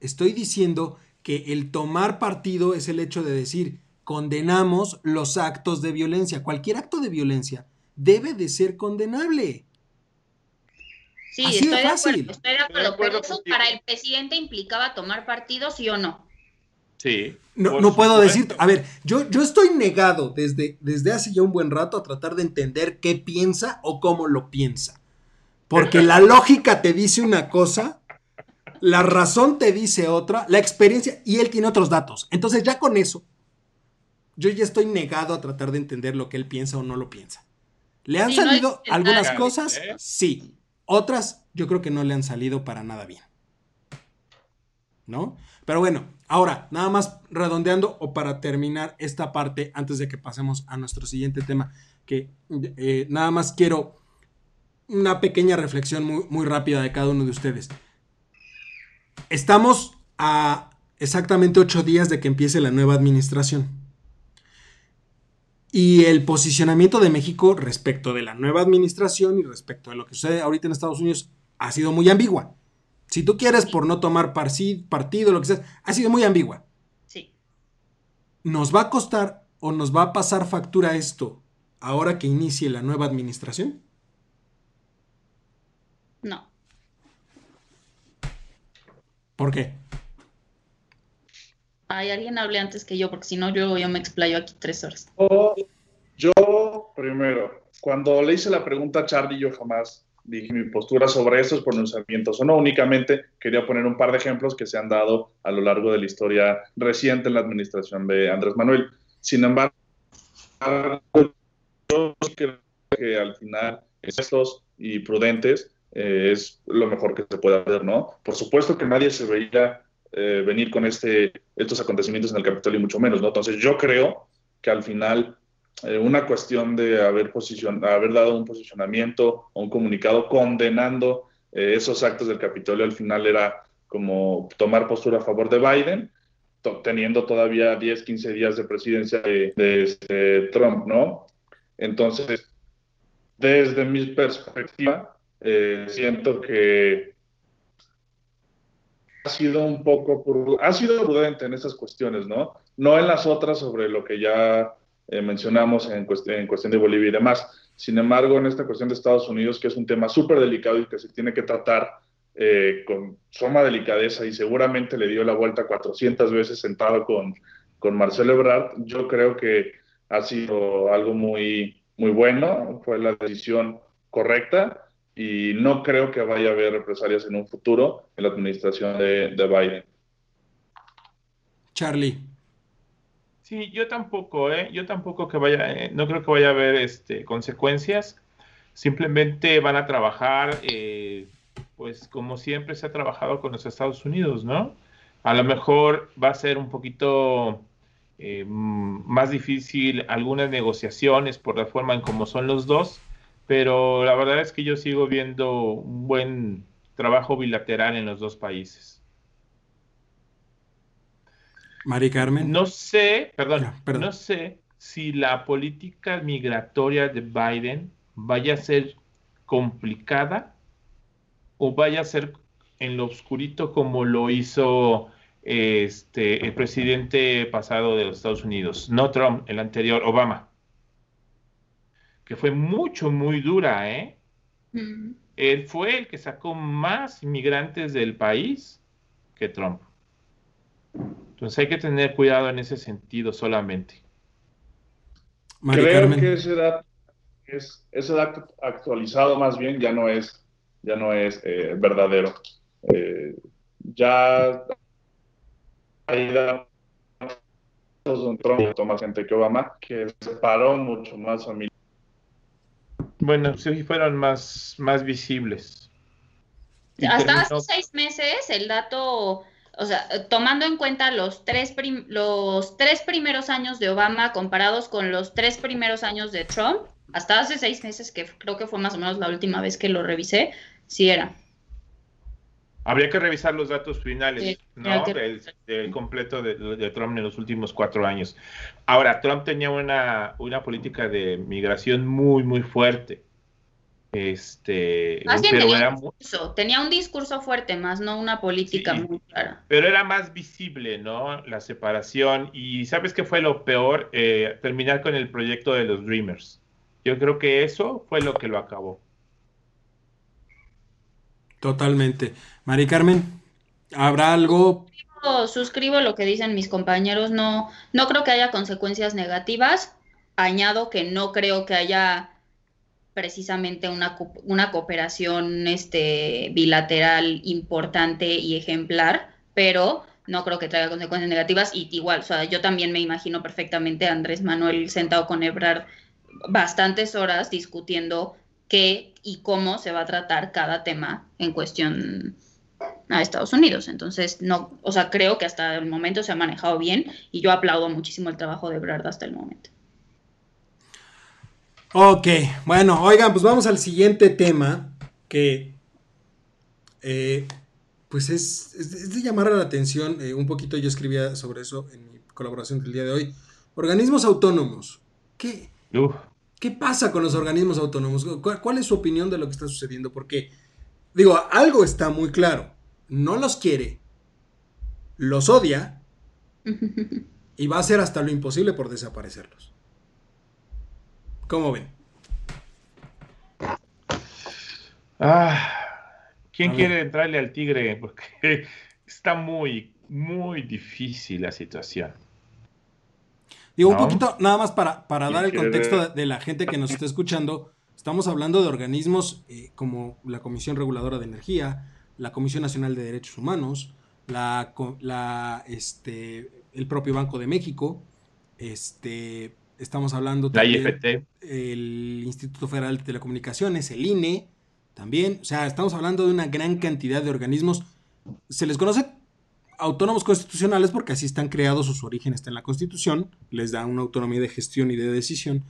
Estoy diciendo que el tomar partido es el hecho de decir, condenamos los actos de violencia. Cualquier acto de violencia debe de ser condenable. Sí, estoy, de acuerdo, estoy de acuerdo, pero eso para el presidente implicaba tomar partido, sí o no. Sí. No, no puedo decir, a ver, yo, yo estoy negado desde, desde hace ya un buen rato a tratar de entender qué piensa o cómo lo piensa. Porque la lógica te dice una cosa la razón te dice otra, la experiencia, y él tiene otros datos. Entonces ya con eso, yo ya estoy negado a tratar de entender lo que él piensa o no lo piensa. ¿Le han salido algunas cosas? ¿eh? Sí. Otras yo creo que no le han salido para nada bien. ¿No? Pero bueno, ahora, nada más redondeando o para terminar esta parte antes de que pasemos a nuestro siguiente tema, que eh, nada más quiero una pequeña reflexión muy, muy rápida de cada uno de ustedes. Estamos a exactamente ocho días de que empiece la nueva administración. Y el posicionamiento de México respecto de la nueva administración y respecto de lo que sucede ahorita en Estados Unidos ha sido muy ambigua. Si tú quieres por no tomar partido, lo que sea, ha sido muy ambigua. Sí. ¿Nos va a costar o nos va a pasar factura esto ahora que inicie la nueva administración? No. ¿Por qué? Ay, alguien hable antes que yo, porque si no, yo, yo me explayo aquí tres horas. yo, primero, cuando le hice la pregunta a Charlie, yo jamás dije mi postura sobre estos pronunciamientos o no, únicamente quería poner un par de ejemplos que se han dado a lo largo de la historia reciente en la administración de Andrés Manuel. Sin embargo, yo creo que al final estos y prudentes eh, es lo mejor que se puede hacer, ¿no? Por supuesto que nadie se veía eh, venir con este, estos acontecimientos en el Capitolio, y mucho menos, ¿no? Entonces yo creo que al final eh, una cuestión de haber, haber dado un posicionamiento o un comunicado condenando esos actos del Capitolio al final era como tomar postura a favor de Biden, teniendo todavía 10, 15 días de presidencia de, este, Trump, ¿no? Entonces, desde mi perspectiva, eh, siento que ha sido un poco, ha sido prudente en esas cuestiones, ¿no? No en las otras sobre lo que ya eh, mencionamos en, en cuestión de Bolivia y demás. Sin embargo, en esta cuestión de Estados Unidos, que es un tema súper delicado y que se tiene que tratar eh, con suma delicadeza y seguramente le dio la vuelta 400 veces sentado con, con Marcelo Ebrard, yo creo que ha sido algo muy, muy bueno, fue la decisión correcta y no creo que vaya a haber represalias en un futuro en la administración de, de Biden. Charlie. Sí, yo tampoco, ¿eh? Yo tampoco que vaya, eh, no creo que vaya a haber este, consecuencias. Simplemente van a trabajar eh, pues como siempre se ha trabajado con los Estados Unidos, ¿no? A lo mejor va a ser un poquito eh, más difícil algunas negociaciones por la forma en cómo son los dos, pero la verdad es que yo sigo viendo un buen trabajo bilateral en los dos países. Mari Carmen. No sé, perdón, no sé si la política migratoria de Biden vaya a ser complicada o vaya a ser en lo oscurito como lo hizo este, el presidente pasado de los Estados Unidos, no Trump, el anterior, Obama, que fue mucho, muy dura, ¿eh? Mm. Él fue el que sacó más inmigrantes del país que Trump. Entonces hay que tener cuidado en ese sentido solamente. Creo que ese dato, es, ese dato actualizado más bien ya no es ya no es eh, verdadero. Eh, ya hay datos un Trump más gente que Obama, que separó mucho más familia. Bueno, sí fueron más, más visibles. Hasta hace seis meses el dato, o sea, tomando en cuenta los tres, los tres primeros años de Obama comparados con los tres primeros años de Trump, hasta hace seis meses, que creo que fue más o menos la última vez que lo revisé, sí era. Habría que revisar los datos finales, ¿no? Del, completo de, Trump en los últimos cuatro años. Ahora, Trump tenía una, una política de migración muy, muy fuerte. Este, tenía, un discurso, tenía un discurso fuerte, más no una política muy clara. Pero era más visible, ¿no? La separación. Y ¿sabes qué fue lo peor? Eh, terminar con el proyecto de los Dreamers. Yo creo que eso fue lo que lo acabó. Totalmente. Mari Carmen, ¿habrá algo? Suscribo, lo que dicen mis compañeros. No, no creo que haya consecuencias negativas. Añado que no creo que haya precisamente una, una cooperación este, bilateral importante y ejemplar, pero no creo que traiga consecuencias negativas. Y igual, o sea, yo también me imagino perfectamente a Andrés Manuel sentado con Ebrard bastantes horas discutiendo qué y cómo se va a tratar cada tema en cuestión a Estados Unidos. Entonces, no, o sea, creo que hasta el momento se ha manejado bien y yo aplaudo muchísimo el trabajo de Brad hasta el momento. Ok, bueno, oigan, pues vamos al siguiente tema que eh, pues es, de llamar a la atención. Eh, un poquito yo escribía sobre eso en mi colaboración del día de hoy. Organismos autónomos. ¿Qué? ¿Qué pasa con los organismos autónomos? ¿Cuál, es su opinión de lo que está sucediendo? Porque, digo, algo está muy claro. No los quiere, los odia y va a hacer hasta lo imposible por desaparecerlos. ¿Cómo ven? Ah, ¿quién quiere entrarle al tigre? Porque está muy, muy difícil la situación. Digo, un poquito, nada más para, para dar el contexto de, la gente que nos está escuchando, estamos hablando de organismos eh, como la Comisión Reguladora de Energía, la Comisión Nacional de Derechos Humanos, la, la, este, el propio Banco de México, este, estamos hablando también el Instituto Federal de Telecomunicaciones, el INE, también, o sea, estamos hablando de una gran cantidad de organismos. Se les conoce autónomos constitucionales porque así están creados, sus orígenes está en la Constitución, les da una autonomía de gestión y de decisión,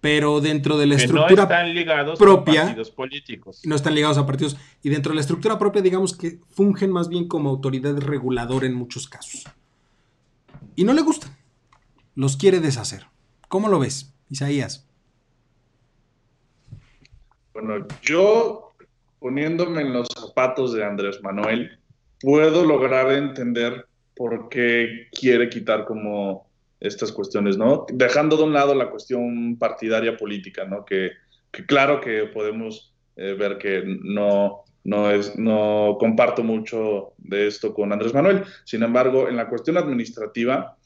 pero dentro de la estructura no están ligados propia, a partidos políticos. No están ligados a partidos. Y dentro de la estructura propia, digamos que fungen más bien como autoridad reguladora en muchos casos. Y no le gustan. Los quiere deshacer. ¿Cómo lo ves, Isaías? Bueno, yo poniéndome en los zapatos de Andrés Manuel, puedo lograr entender por qué quiere quitar como estas cuestiones, ¿no? Dejando de un lado la cuestión partidaria política, ¿no? Que, claro que podemos eh, ver que no, no, es, no comparto mucho de esto con Andrés Manuel. Sin embargo, en la cuestión administrativa,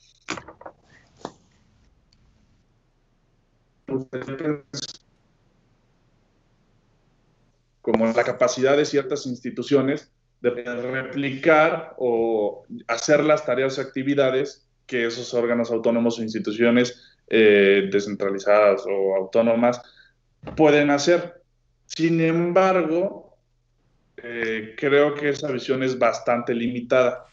como la capacidad de ciertas instituciones de replicar o hacer las tareas o actividades que esos órganos autónomos o instituciones eh, descentralizadas o autónomas pueden hacer. Sin embargo, eh, creo que esa visión es bastante limitada.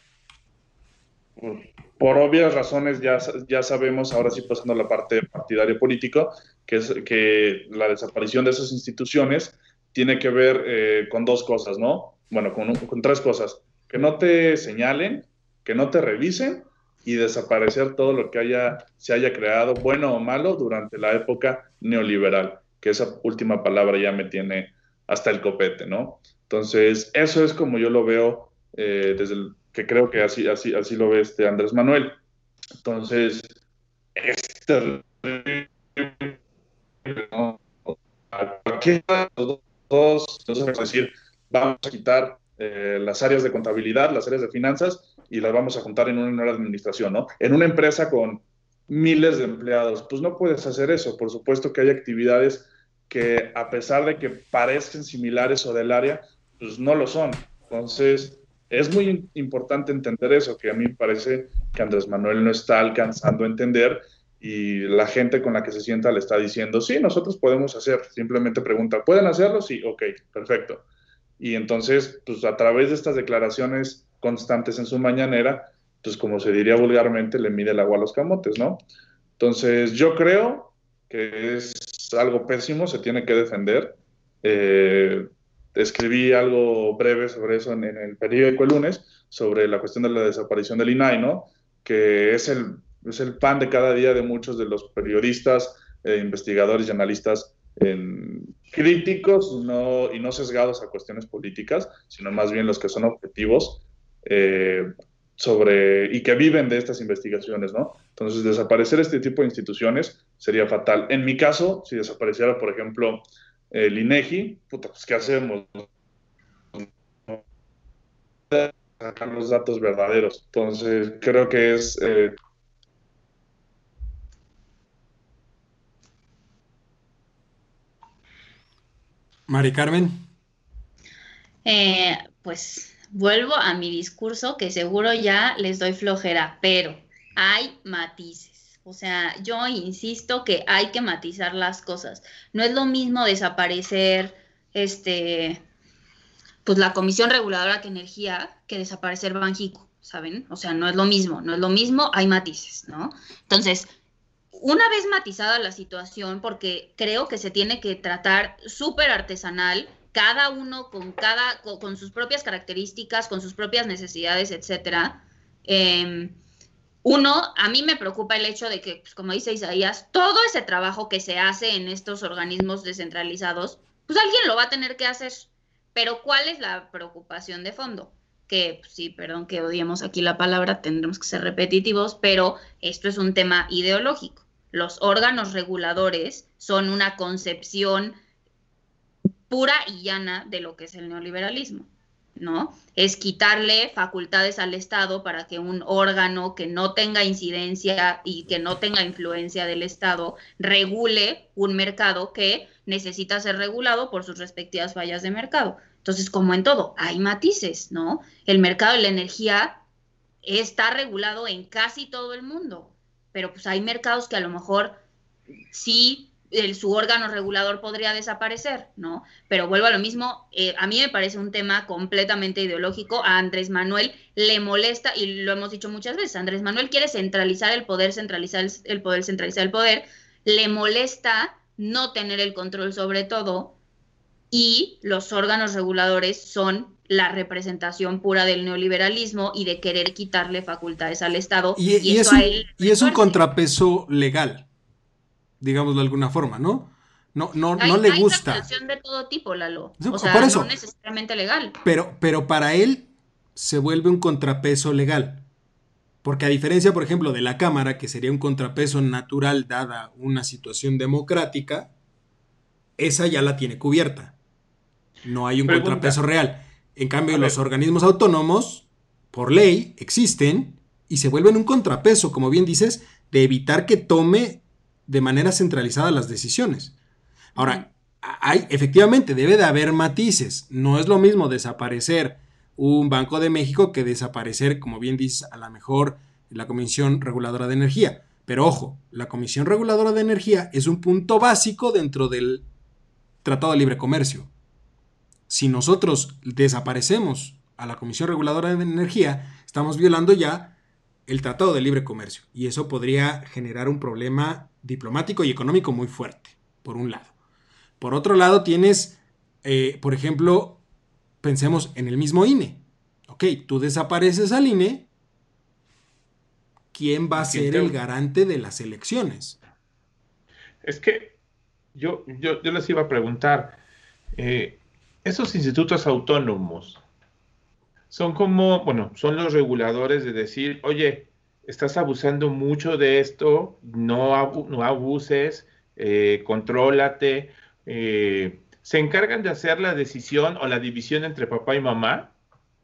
Por obvias razones, ya, ya sabemos, ahora sí pasando a la parte partidaria político, que, es, que la desaparición de esas instituciones tiene que ver eh, con dos cosas, ¿no? Bueno, con, con tres cosas. Que no te señalen, que no te revisen y desaparecer todo lo que haya, se haya creado, bueno o malo, durante la época neoliberal, que esa última palabra ya me tiene hasta el copete, ¿no? Entonces, eso es como yo lo veo eh, desde el que creo que así, así, así lo ve este Andrés Manuel. Entonces, este ¿no? los dos, dos, decir, vamos a quitar eh, las áreas de contabilidad, las áreas de finanzas, y las vamos a juntar en una administración, ¿no? En una empresa con miles de empleados, pues no puedes hacer eso. Por supuesto que hay actividades que a pesar de que parezcan similares o del área, pues no lo son. Entonces, es muy importante entender eso, que a mí parece que Andrés Manuel no está alcanzando a entender y la gente con la que se sienta le está diciendo, sí, nosotros podemos hacer. Simplemente pregunta, ¿pueden hacerlo? Sí, ok, perfecto. Y entonces, pues a través de estas declaraciones constantes en su mañanera, pues como se diría vulgarmente, le mide el agua a los camotes, ¿no? Entonces, yo creo que es algo pésimo, se tiene que defender. Eh, escribí algo breve sobre eso en, el periódico el lunes, sobre la cuestión de la desaparición del INAI, ¿no? Que es el, es el pan de cada día de muchos de los periodistas, eh, investigadores y analistas críticos no, y no sesgados a cuestiones políticas, sino más bien los que son objetivos eh, sobre, y que viven de estas investigaciones, ¿no? Entonces, desaparecer este tipo de instituciones sería fatal. En mi caso, si desapareciera, por ejemplo, el INEGI, puta, pues, ¿qué hacemos? Sacar los datos verdaderos. Entonces, creo que es... Eh, Mari Carmen. Eh, pues vuelvo a mi discurso que seguro ya les doy flojera, pero hay matices. O sea, yo insisto que hay que matizar las cosas. No es lo mismo desaparecer este pues la Comisión Reguladora de Energía que desaparecer Banjico, ¿saben? O sea, no es lo mismo, no es lo mismo, hay matices, ¿no? Entonces, una vez matizada la situación, porque creo que se tiene que tratar súper artesanal cada uno con cada, con, sus propias características, con sus propias necesidades, etcétera. Em, uno, a mí me preocupa el hecho de que, pues, como dice Isaías, todo ese trabajo que se hace en estos organismos descentralizados, pues alguien lo va a tener que hacer. Pero ¿cuál es la preocupación de fondo? Que pues, sí, perdón que odiemos aquí la palabra, tendremos que ser repetitivos, pero esto es un tema ideológico. Los órganos reguladores son una concepción pura y llana de lo que es el neoliberalismo, ¿no? Es quitarle facultades al Estado para que un órgano que no tenga incidencia y que no tenga influencia del Estado regule un mercado que necesita ser regulado por sus respectivas fallas de mercado. Entonces, como en todo, hay matices, ¿no? El mercado de la energía está regulado en casi todo el mundo, pero pues hay mercados que a lo mejor sí el, su órgano regulador podría desaparecer, ¿no? Pero vuelvo a lo mismo, eh, a mí me parece un tema completamente ideológico, a Andrés Manuel le molesta, y lo hemos dicho muchas veces, Andrés Manuel quiere centralizar el poder, centralizar el, poder, centralizar el poder, le molesta no tener el control sobre todo y los órganos reguladores son la representación pura del neoliberalismo y de querer quitarle facultades al Estado. Y, es, un, y es un contrapeso legal, digámoslo de alguna forma, ¿no? No, no, no le gusta. Hay de todo tipo, Lalo. O sea, no necesariamente legal. Pero, pero para él se vuelve un contrapeso legal. Porque a diferencia, por ejemplo, de la Cámara, que sería un contrapeso natural dada una situación democrática, esa ya la tiene cubierta. No hay un contrapeso real. En cambio, los organismos autónomos, por ley, existen y se vuelven un contrapeso, como bien dices, de evitar que tome de manera centralizada las decisiones. Ahora, hay, efectivamente, debe de haber matices. No es lo mismo desaparecer un Banco de México que desaparecer, como bien dices, a lo mejor la Comisión Reguladora de Energía. Pero ojo, la Comisión Reguladora de Energía es un punto básico dentro del Tratado de Libre Comercio. Si nosotros desaparecemos a la Comisión Reguladora de Energía, estamos violando ya el Tratado de Libre Comercio. Y eso podría generar un problema diplomático y económico muy fuerte, por un lado. Por otro lado, tienes, eh, por ejemplo, pensemos en el mismo INE. Ok, tú desapareces al INE, ¿quién va a ser el garante de las elecciones? Es que yo, yo, les iba a preguntar, eh, esos institutos autónomos son como, bueno, son los reguladores de decir, oye, estás abusando mucho de esto, no, no abuses, eh, contrólate, eh, ¿se encargan de hacer la decisión o la división entre papá y mamá?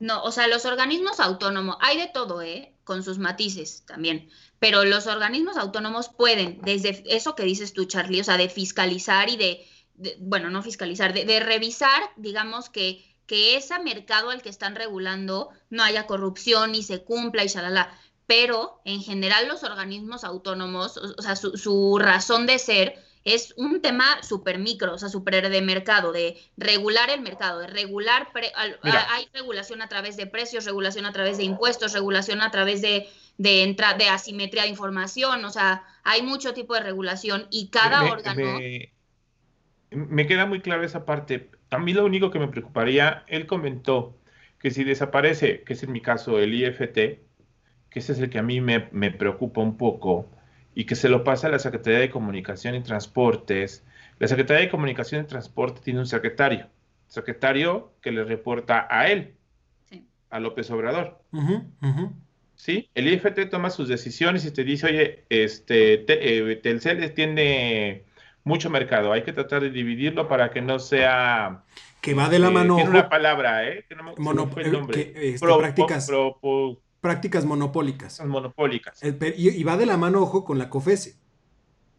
No, o sea, los organismos autónomos, hay de todo, ¿eh? Con sus matices también, pero los organismos autónomos pueden, desde eso que dices tú, Charlie, o sea, de fiscalizar y de, bueno, no fiscalizar, de, revisar, digamos, que, que ese mercado al que están regulando no haya corrupción y se cumpla y shalala. Pero en general los organismos autónomos, o, sea, su, su razón de ser es un tema súper micro, o sea, súper de mercado, de regular el mercado, de regular, hay regulación a través de precios, regulación a través de impuestos, regulación a través de, de, de asimetría de información, o sea, hay mucho tipo de regulación y cada órgano... Me, queda muy clara esa parte. A mí lo único que me preocuparía, él comentó que si desaparece, que es en mi caso el IFT, que ese es el que a mí me, me preocupa un poco, y que se lo pasa a la Secretaría de Comunicación y Transportes. La Secretaría de Comunicación y Transporte tiene un secretario, secretario que le reporta a él, a López Obrador. ¿Sí? El IFT toma sus decisiones y te dice, oye, este, te, eh, Telcel tiene mucho mercado, hay que tratar de dividirlo para que no sea... Que va de la eh, mano... tiene una palabra, ¿eh? Que no me el nombre. Que, este, prácticas prácticas monopólicas. Monopólicas. Y, va de la mano, ojo, con la COFESE.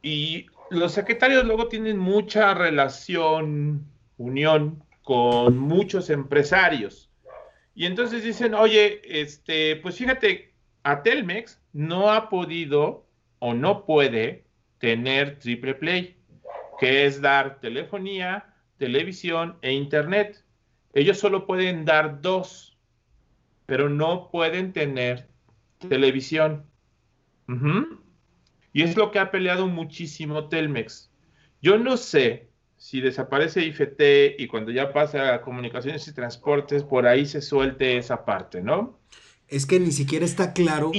Y los secretarios luego tienen mucha relación, unión con muchos empresarios. Y entonces dicen, oye, este, pues fíjate, a Telmex no ha podido o no puede tener triple play, que es dar telefonía, televisión e internet. Ellos solo pueden dar dos pero no pueden tener televisión. Y es lo que ha peleado muchísimo Telmex. Yo no sé si desaparece IFT y cuando ya pasa a comunicaciones y transportes, por ahí se suelte esa parte, ¿no? Es que ni siquiera está claro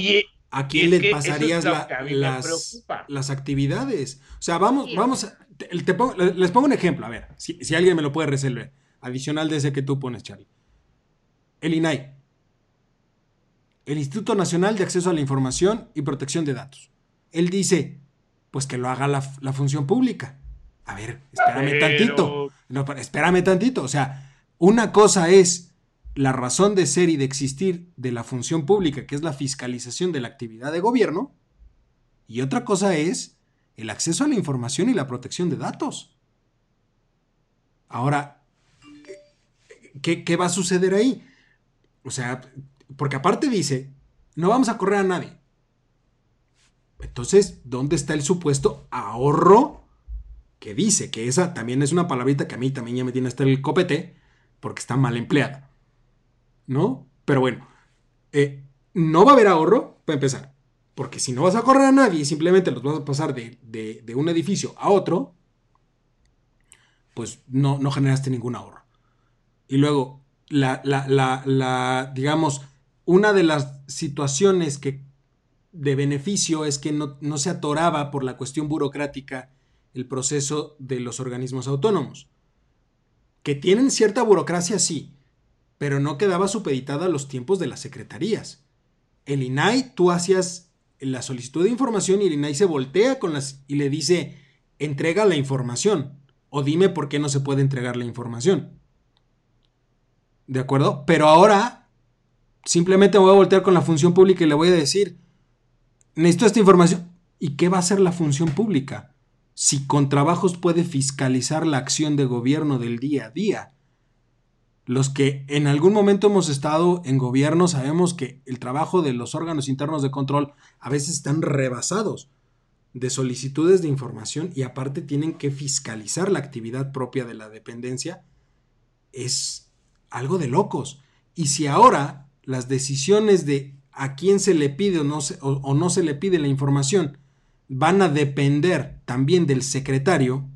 a quién le pasarías las, actividades. O sea, vamos, vamos, les pongo un ejemplo, a ver, si, si, alguien me lo puede resolver, adicional de ese que tú pones, Charlie. El INAI el Instituto Nacional de Acceso a la Información y Protección de Datos. Él dice, pues que lo haga la, función pública. A ver, espérame tantito. No, espérame tantito. O sea, una cosa es la razón de ser y de existir de la función pública, que es la fiscalización de la actividad de gobierno, y otra cosa es el acceso a la información y la protección de datos. Ahora, ¿qué, qué va a suceder ahí? O sea, porque aparte dice, no vamos a correr a nadie. Entonces, ¿dónde está el supuesto ahorro que dice? Que esa también es una palabrita que a mí también ya me tiene hasta el copete, porque está mal empleada. ¿No? Pero bueno, eh, no va a haber ahorro, para empezar. Porque si no vas a correr a nadie y simplemente los vas a pasar de, de un edificio a otro, pues no, no generaste ningún ahorro. Y luego, la, la, la, digamos, una de las situaciones que de beneficio es que no, no se atoraba por la cuestión burocrática el proceso de los organismos autónomos. Que tienen cierta burocracia, sí, pero no quedaba supeditada a los tiempos de las secretarías. El INAI, tú hacías la solicitud de información y el INAI se voltea con las y le dice, entrega la información o dime por qué no se puede entregar la información. ¿De acuerdo? Pero ahora simplemente voy a voltear con la función pública y le voy a decir, necesito esta información. ¿Y qué va a hacer la función pública? Si con trabajos puede fiscalizar la acción de gobierno del día a día. Los que en algún momento hemos estado en gobierno sabemos que el trabajo de los órganos internos de control a veces están rebasados de solicitudes de información y aparte tienen que fiscalizar la actividad propia de la dependencia. Es algo de locos. Y si ahora las decisiones de a quién se le pide o no se, o no se le pide la información van a depender también del secretario,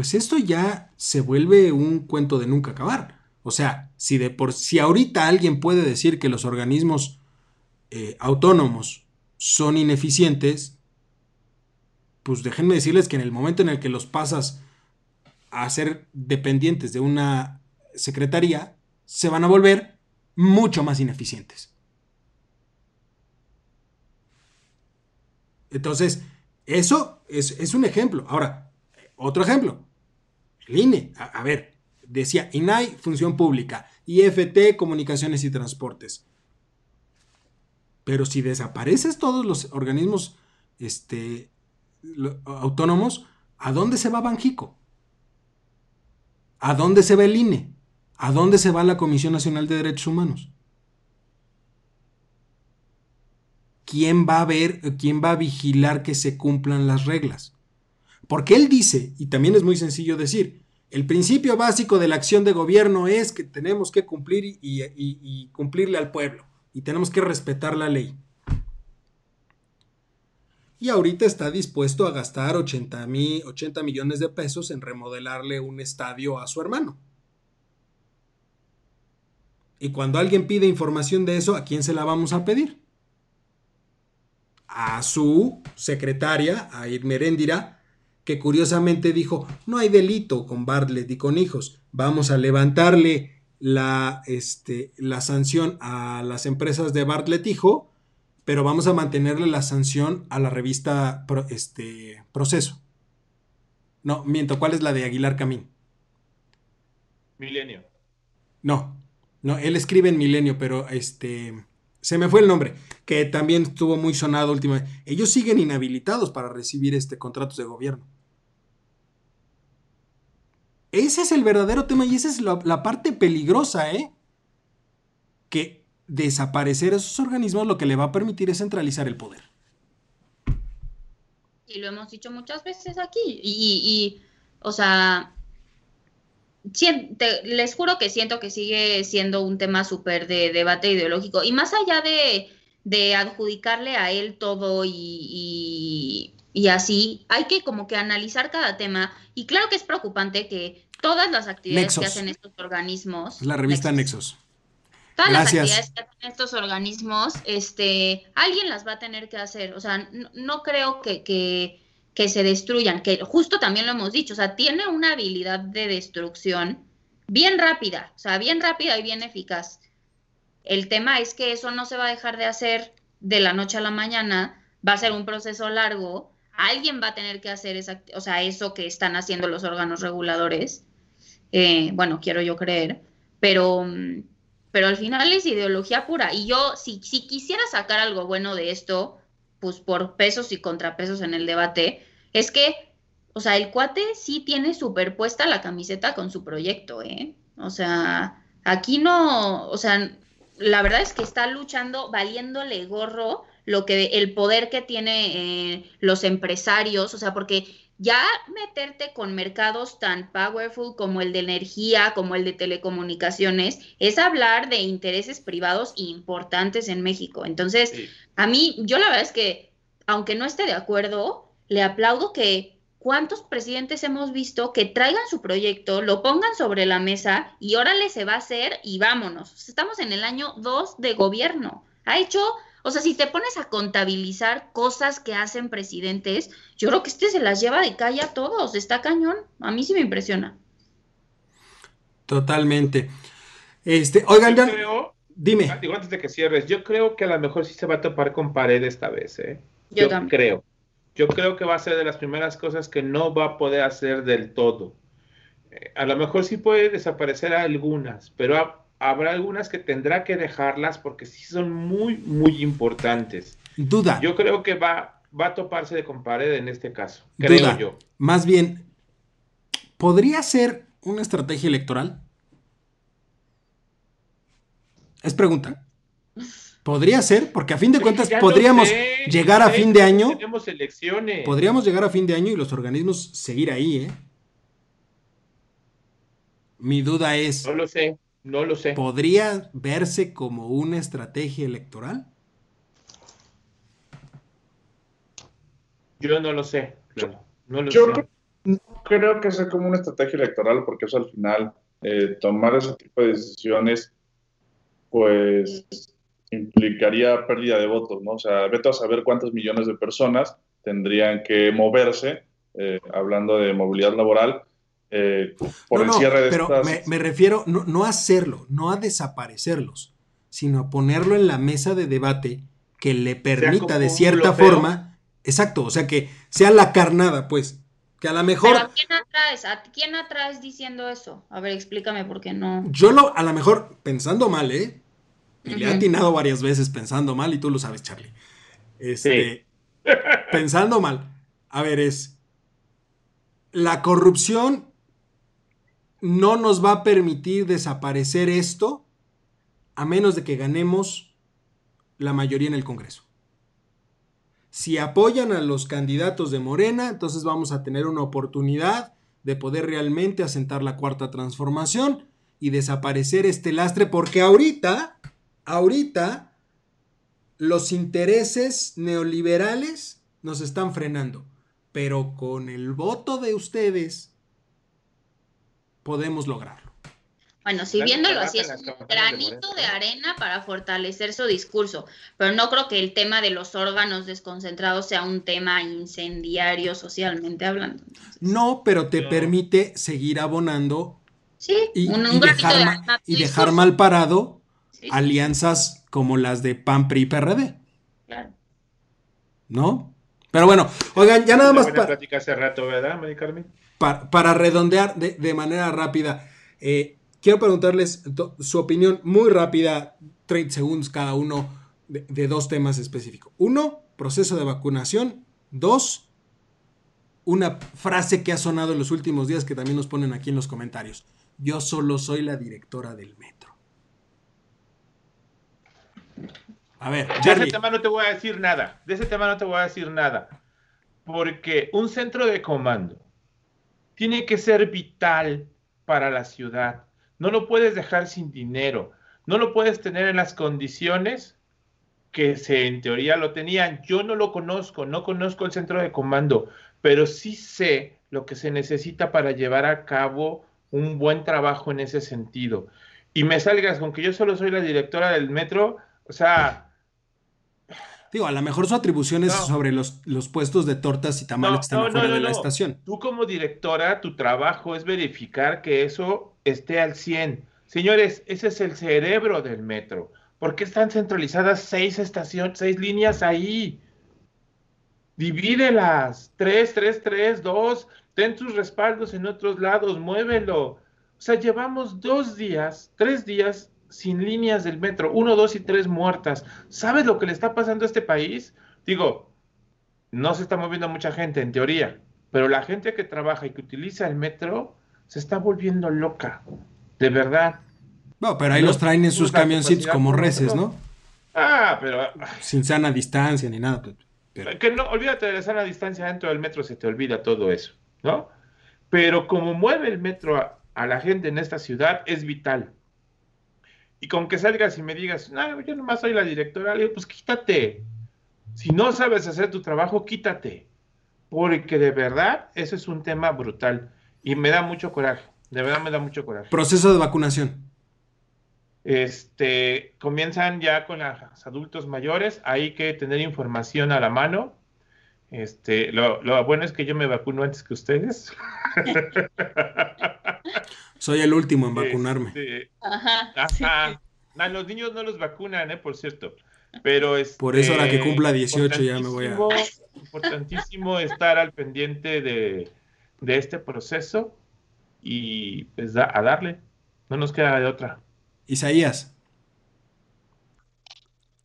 pues esto ya se vuelve un cuento de nunca acabar. O sea, si de por si ahorita alguien puede decir que los organismos eh, autónomos son ineficientes, pues déjenme decirles que en el momento en el que los pasas a ser dependientes de una secretaría, se van a volver mucho más ineficientes. Entonces, eso es, un ejemplo. Ahora, otro ejemplo. El INE, a, ver, decía INAI, función pública, IFT, comunicaciones y transportes. Pero si desapareces todos los organismos este, autónomos, ¿a dónde se va Banjico? ¿A dónde se va el INE? ¿A dónde se va la Comisión Nacional de Derechos Humanos? ¿quién va a ver, quién va a vigilar que se cumplan las reglas? Porque él dice, y también es muy sencillo decir, el principio básico de la acción de gobierno es que tenemos que cumplir y, cumplirle al pueblo, y tenemos que respetar la ley. Y ahorita está dispuesto a gastar 80, 80 millones de pesos en remodelarle un estadio a su hermano. Y cuando alguien pide información de eso, ¿a quién se la vamos a pedir? a su secretaria, a Irmeréndira, que curiosamente dijo, no hay delito con Bartlett y con hijos, vamos a levantarle la, este, la sanción a las empresas de Bartlett Hijo, pero vamos a mantenerle la sanción a la revista este, Proceso. No, miento, ¿cuál es la de Aguilar Camín? Milenio. No, no, él escribe en Milenio, pero este se me fue el nombre, que también estuvo muy sonado últimamente. Ellos siguen inhabilitados para recibir este contratos de gobierno. Ese es el verdadero tema y esa es la, parte peligrosa, ¿eh? Que desaparecer esos organismos lo que le va a permitir es centralizar el poder. Y lo hemos dicho muchas veces aquí. Y, y o sea, les juro que siento que sigue siendo un tema súper de debate ideológico. Y más allá de, adjudicarle a él todo y, así, hay que como que analizar cada tema. Y claro que es preocupante que todas las actividades que hacen estos organismos. La revista Nexos. Todas las actividades que hacen estos organismos, este, alguien las va a tener que hacer. O sea, no, creo que que se destruyan, que justo también lo hemos dicho, o sea, tiene una habilidad de destrucción bien rápida, o sea, bien rápida y bien eficaz. El tema es que eso no se va a dejar de hacer de la noche a la mañana, va a ser un proceso largo, alguien va a tener que hacer esa, o sea, eso que están haciendo los órganos reguladores, eh, bueno, quiero yo creer, pero, pero al final es ideología pura. Y yo, si, si quisiera sacar algo bueno de esto, pues por pesos y contrapesos en el debate, es que, o sea, el cuate sí tiene superpuesta la camiseta con su proyecto, ¿eh? O sea, aquí no, o sea, la verdad es que está luchando, valiéndole gorro lo que el poder que tiene eh, los empresarios, o sea, porque ya meterte con mercados tan powerful como el de energía, como el de telecomunicaciones, es hablar de intereses privados importantes en México. Entonces, a mí, yo la verdad es que, aunque no esté de acuerdo, le aplaudo que ¿cuántos presidentes hemos visto que traigan su proyecto, lo pongan sobre la mesa y órale se va a hacer y vámonos? Estamos en el año 2 de gobierno. Ha hecho, o sea, si te pones a contabilizar cosas que hacen presidentes, yo creo que este se las lleva de calle a todos, está cañón. A mí sí me impresiona. Totalmente. Este, oigan, ya, dime. Digo, antes de que cierres, yo creo que a lo mejor sí se va a topar con pared esta vez, ¿eh? Yo, también. creo. Yo creo que va a ser de las primeras cosas que no va a poder hacer del todo. Eh, a lo mejor sí puede desaparecer algunas, pero habrá algunas que tendrá que dejarlas porque sí son muy, muy importantes. Duda. Yo creo que va, va a toparse de con pared en este caso. Creo yo. Más bien, ¿podría ser una estrategia electoral? Es pregunta. Podría ser, porque a fin de cuentas podríamos llegar a fin de año. Tenemos elecciones. Podríamos llegar a fin de año y los organismos seguir ahí, ¿eh? Mi duda es. No lo sé, no lo sé. ¿Podría verse como una estrategia electoral? Yo no lo sé, No lo Yo creo que sea como una estrategia electoral, porque eso al final, eh, tomar ese tipo de decisiones pues implicaría pérdida de votos, ¿no? O sea, vete a saber cuántos millones de personas tendrían que moverse, eh, hablando de movilidad laboral, eh, por el cierre de pero me, refiero no, a hacerlo, no a desaparecerlos, sino a ponerlo en la mesa de debate que le permita de cierta forma, exacto, o sea, que sea la carnada, pues, que a lo mejor... ¿Pero a quién atraes? ¿A quién atraes diciendo eso? A ver, explícame por qué no. Yo lo, a lo mejor, pensando mal, ¿eh? Y le he atinado varias veces pensando mal, y tú lo sabes, Charlie. Este, pensando mal. A ver, es. La corrupción no nos va a permitir desaparecer esto a menos de que ganemos la mayoría en el Congreso. Si apoyan a los candidatos de Morena, entonces vamos a tener una oportunidad de poder realmente asentar la cuarta transformación y desaparecer este lastre, porque ahorita ahorita los intereses neoliberales nos están frenando, pero con el voto de ustedes podemos lograrlo. Bueno, si viéndolo así es un granito de arena para fortalecer su discurso, pero no creo que el tema de los órganos desconcentrados sea un tema incendiario socialmente hablando. No, pero te permite seguir abonando y, dejar, y dejar mal parado alianzas como las de PAN, PRI y PRD. Claro. ¿No? Pero bueno, oigan, ya nada más para, hace rato, ¿verdad, para, redondear de, manera rápida, eh, quiero preguntarles su opinión muy rápida, 30 segundos cada uno, de, de, dos temas específicos. Uno, proceso de vacunación. Dos, una frase que ha sonado en los últimos días que también nos ponen aquí en los comentarios. Yo solo soy la directora del metro. A ver, de ese tema no te voy a decir nada. De ese tema no te voy a decir nada. Porque un centro de comando tiene que ser vital para la ciudad. No lo puedes dejar sin dinero. No lo puedes tener en las condiciones que se en teoría lo tenían. Yo no lo conozco, no conozco el centro de comando, pero sí sé lo que se necesita para llevar a cabo un buen trabajo en ese sentido. Y me salgas con que yo solo soy la directora del metro, o sea, Digo, a lo mejor su atribución es sobre los, los, puestos de tortas y tamales que están afuera de la estación. Tú como directora, tu trabajo es verificar que eso esté al 100. Señores, ese es el cerebro del metro. ¿Por qué están centralizadas seis estaciones, seis líneas ahí? Divídelas. Tres, tres, tres, dos. Ten tus respaldos en otros lados, muévelo. O sea, llevamos dos días, tres días sin líneas del metro, uno, dos y tres muertas. ¿Sabes lo que le está pasando a este país? Digo, no se está moviendo mucha gente en teoría, pero la gente que trabaja y que utiliza el metro se está volviendo loca, de verdad. No, pero ahí los traen en sus camioncitos como reces, ¿no? Ah, pero... Sin sana distancia ni nada. Pero... Que no, olvídate de la sana distancia dentro del metro, se te olvida todo eso, ¿no? Pero como mueve el metro a la gente en esta ciudad, es vital y con que salgas y me digas, no, yo nomás soy la directora, le digo, pues quítate. Si no sabes hacer tu trabajo, quítate. porque de verdad ese es un tema brutal y me da mucho coraje, de verdad me da mucho coraje. Proceso de vacunación. Este, comienzan ya con los adultos mayores, hay que tener información a la mano. Este, lo, bueno es que yo me vacuno antes que ustedes. Soy el último en vacunarme. Este, ajá. los niños no los vacunan, ¿eh? por cierto. Pero es Por eso ahora que este, cumpla 18 ya me voy a... Importantísimo estar al pendiente de, de este proceso y pues a darle. No nos queda de otra. Isaías.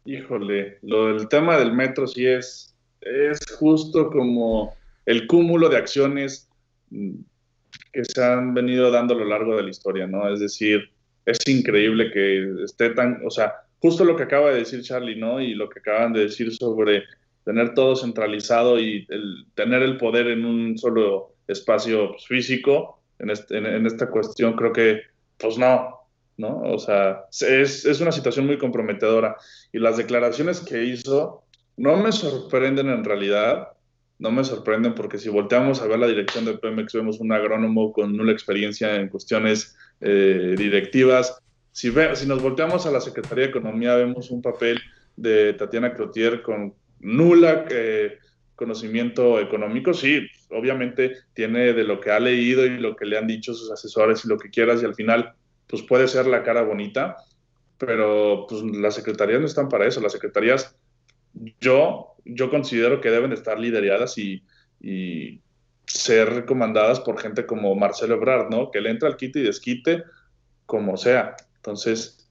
Híjole, lo del tema del metro sí es, es justo como el cúmulo de acciones que se han venido dando a lo largo de la historia, ¿no? Es decir, es increíble que esté tan, o sea, justo lo que acaba de decir Charlie, ¿no? Y lo que acaban de decir sobre tener todo centralizado y el, tener el poder en un solo espacio físico, en, este, en esta cuestión creo que, pues no, ¿no? O sea, es, es, una situación muy comprometedora. Y las declaraciones que hizo no me sorprenden en realidad, no me sorprenden porque si volteamos a ver la dirección de Pemex, vemos un agrónomo con nula experiencia en cuestiones eh, directivas. Si, si nos volteamos a la Secretaría de Economía, vemos un papel de Tatiana Clotier con nula eh, conocimiento económico. Sí, obviamente tiene de lo que ha leído y lo que le han dicho sus asesores y lo que quieras, y al final pues puede ser la cara bonita, pero pues las secretarías no están para eso. Las secretarías, yo, yo considero que deben estar lideradas y, ser comandadas por gente como Marcelo Ebrard, ¿no? Que le entra al quite y desquite como sea. Entonces,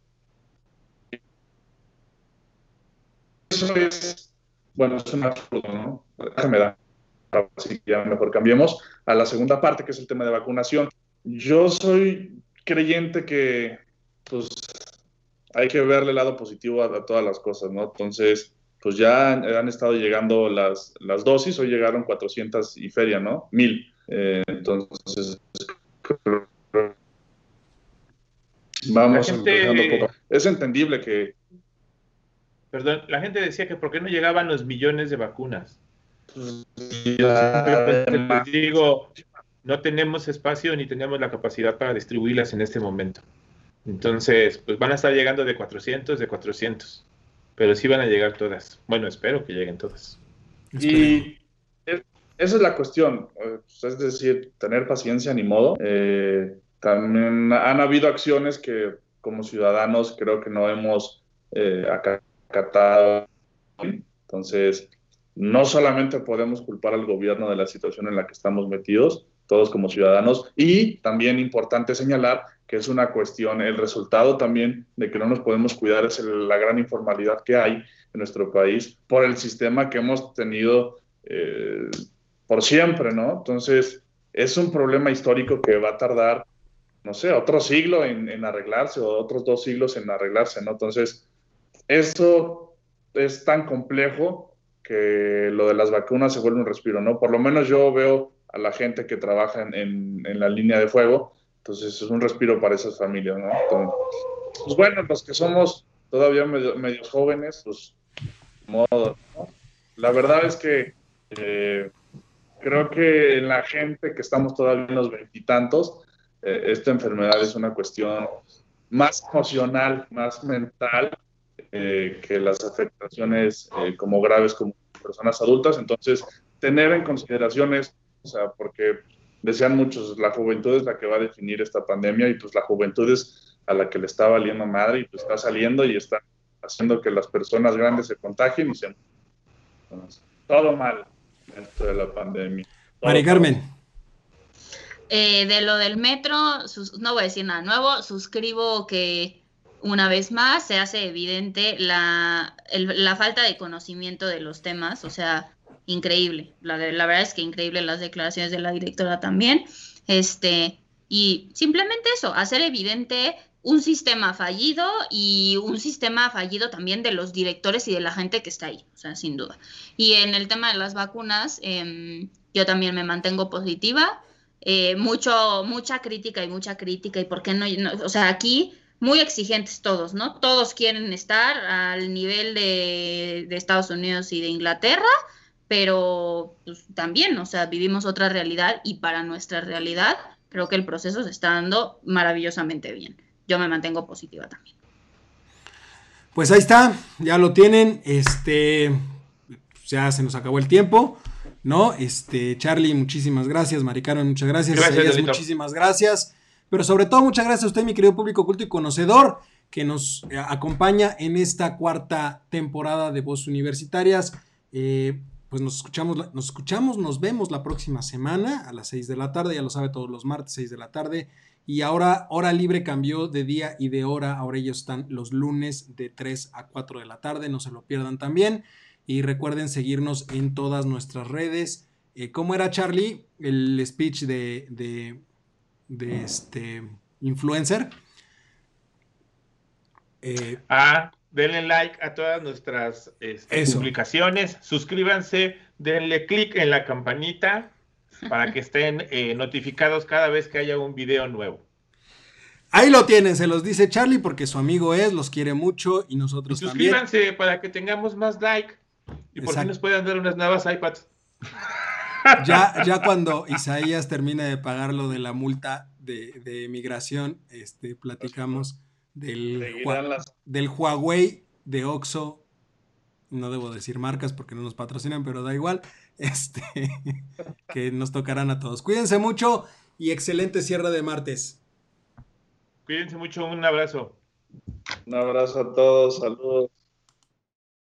eso es, bueno, es un absurdo, ¿no? Así que ya mejor cambiemos a la segunda parte, que es el tema de vacunación. Yo soy creyente que pues hay que verle el lado positivo a, todas las cosas, ¿no? Entonces, pues ya han, estado llegando las, las dosis, hoy llegaron 400 y feria, ¿no? Mil. Eh, entonces, vamos gente... Es entendible que... Perdón, la gente decía que por qué no llegaban los millones de vacunas. Pues, digo, no tenemos espacio ni tenemos la capacidad para distribuirlas en este momento. Entonces, pues van a estar llegando de 400, de 400, pero sí van a llegar todas. Bueno, espero que lleguen todas. Y esa es la cuestión, eh, es decir, tener paciencia ni modo. Eh, también han habido acciones que como ciudadanos creo que no hemos eh, acatado. Entonces, no solamente podemos culpar al gobierno de la situación en la que estamos metidos, todos como ciudadanos. Y también importante señalar que es una cuestión, el resultado también de que no nos podemos cuidar es la gran informalidad que hay en nuestro país por el sistema que hemos tenido eh, por siempre, ¿no? Entonces, es un problema histórico que va a tardar, no sé, otro siglo en, en arreglarse o otros dos siglos en arreglarse, ¿no? Entonces, eso es tan complejo que lo de las vacunas se vuelve un respiro, ¿no? Por lo menos yo veo a la gente que trabaja en, en, la línea de fuego. Entonces es un respiro para esas familias, ¿no? pues bueno, los que somos todavía medio, jóvenes, pues modo, ¿no? La verdad es que eh, creo que en la gente que estamos todavía en los veintitantos, eh, esta enfermedad es una cuestión más emocional, más mental, eh, que las afectaciones como graves como personas adultas. Entonces, tener en consideración esto o sea, porque decían muchos, la juventud es la que va a definir esta pandemia y pues la juventud es a la que le está valiendo madre y pues está saliendo y está haciendo que las personas grandes se contagien y se... todo mal esto de la pandemia. Mari Carmen. Eh, de lo del metro, no voy a decir nada nuevo, suscribo que una vez más se hace evidente la, la falta de conocimiento de los temas, o sea, increíble. La, verdad es que increíble las declaraciones de la directora también. Este, y simplemente eso, hacer evidente un sistema fallido y un sistema fallido también de los directores y de la gente que está ahí, o sea, sin duda. Y en el tema de las vacunas, em, yo también me mantengo positiva. Eh, mucho, mucha crítica y mucha crítica, y por qué no, o sea, aquí muy exigentes todos, ¿no? Todos quieren estar al nivel de, de Estados Unidos y de Inglaterra, pero pues, también, o sea, vivimos otra realidad y para nuestra realidad creo que el proceso se está dando maravillosamente bien. Yo me mantengo positiva también. Pues ahí está, ya lo tienen. Este, ya se nos acabó el tiempo, ¿no? Este, Charlie, muchísimas gracias. Maricarmen, muchas gracias. gracias muchísimas gracias. Pero sobre todo, muchas gracias a usted, mi querido público culto y conocedor, que nos eh, acompaña en esta cuarta temporada de Voz Universitarias. Eh, pues nos escuchamos, nos escuchamos, nos vemos la próxima semana a las 6 de la tarde, ya lo sabe todos los martes, 6 de la tarde. Y ahora Hora Libre cambió de día y de hora. Ahora ellos están los lunes de 3 a 4 de la tarde. No se lo pierdan también. Y recuerden seguirnos en todas nuestras redes. Eh, ¿Cómo era Charlie? El speech de, de, de este influencer. Eh, ah, denle like a todas nuestras este, publicaciones. Suscríbanse, denle click en la campanita para que estén eh, notificados cada vez que haya un video nuevo. Ahí lo tienen, se los dice Charlie porque su amigo es, los quiere mucho y nosotros y suscríbanse para que tengamos más like y por fin nos puedan dar unas nuevas iPads. Ya, ya cuando Isaías termine de pagar lo de la multa de, migración, este, platicamos del, del Huawei de Oxo. No debo decir marcas porque no nos patrocinan, pero da igual. Este, que nos tocarán a todos. Cuídense mucho y excelente cierre de martes. Cuídense mucho, un abrazo. Un abrazo a todos, saludos.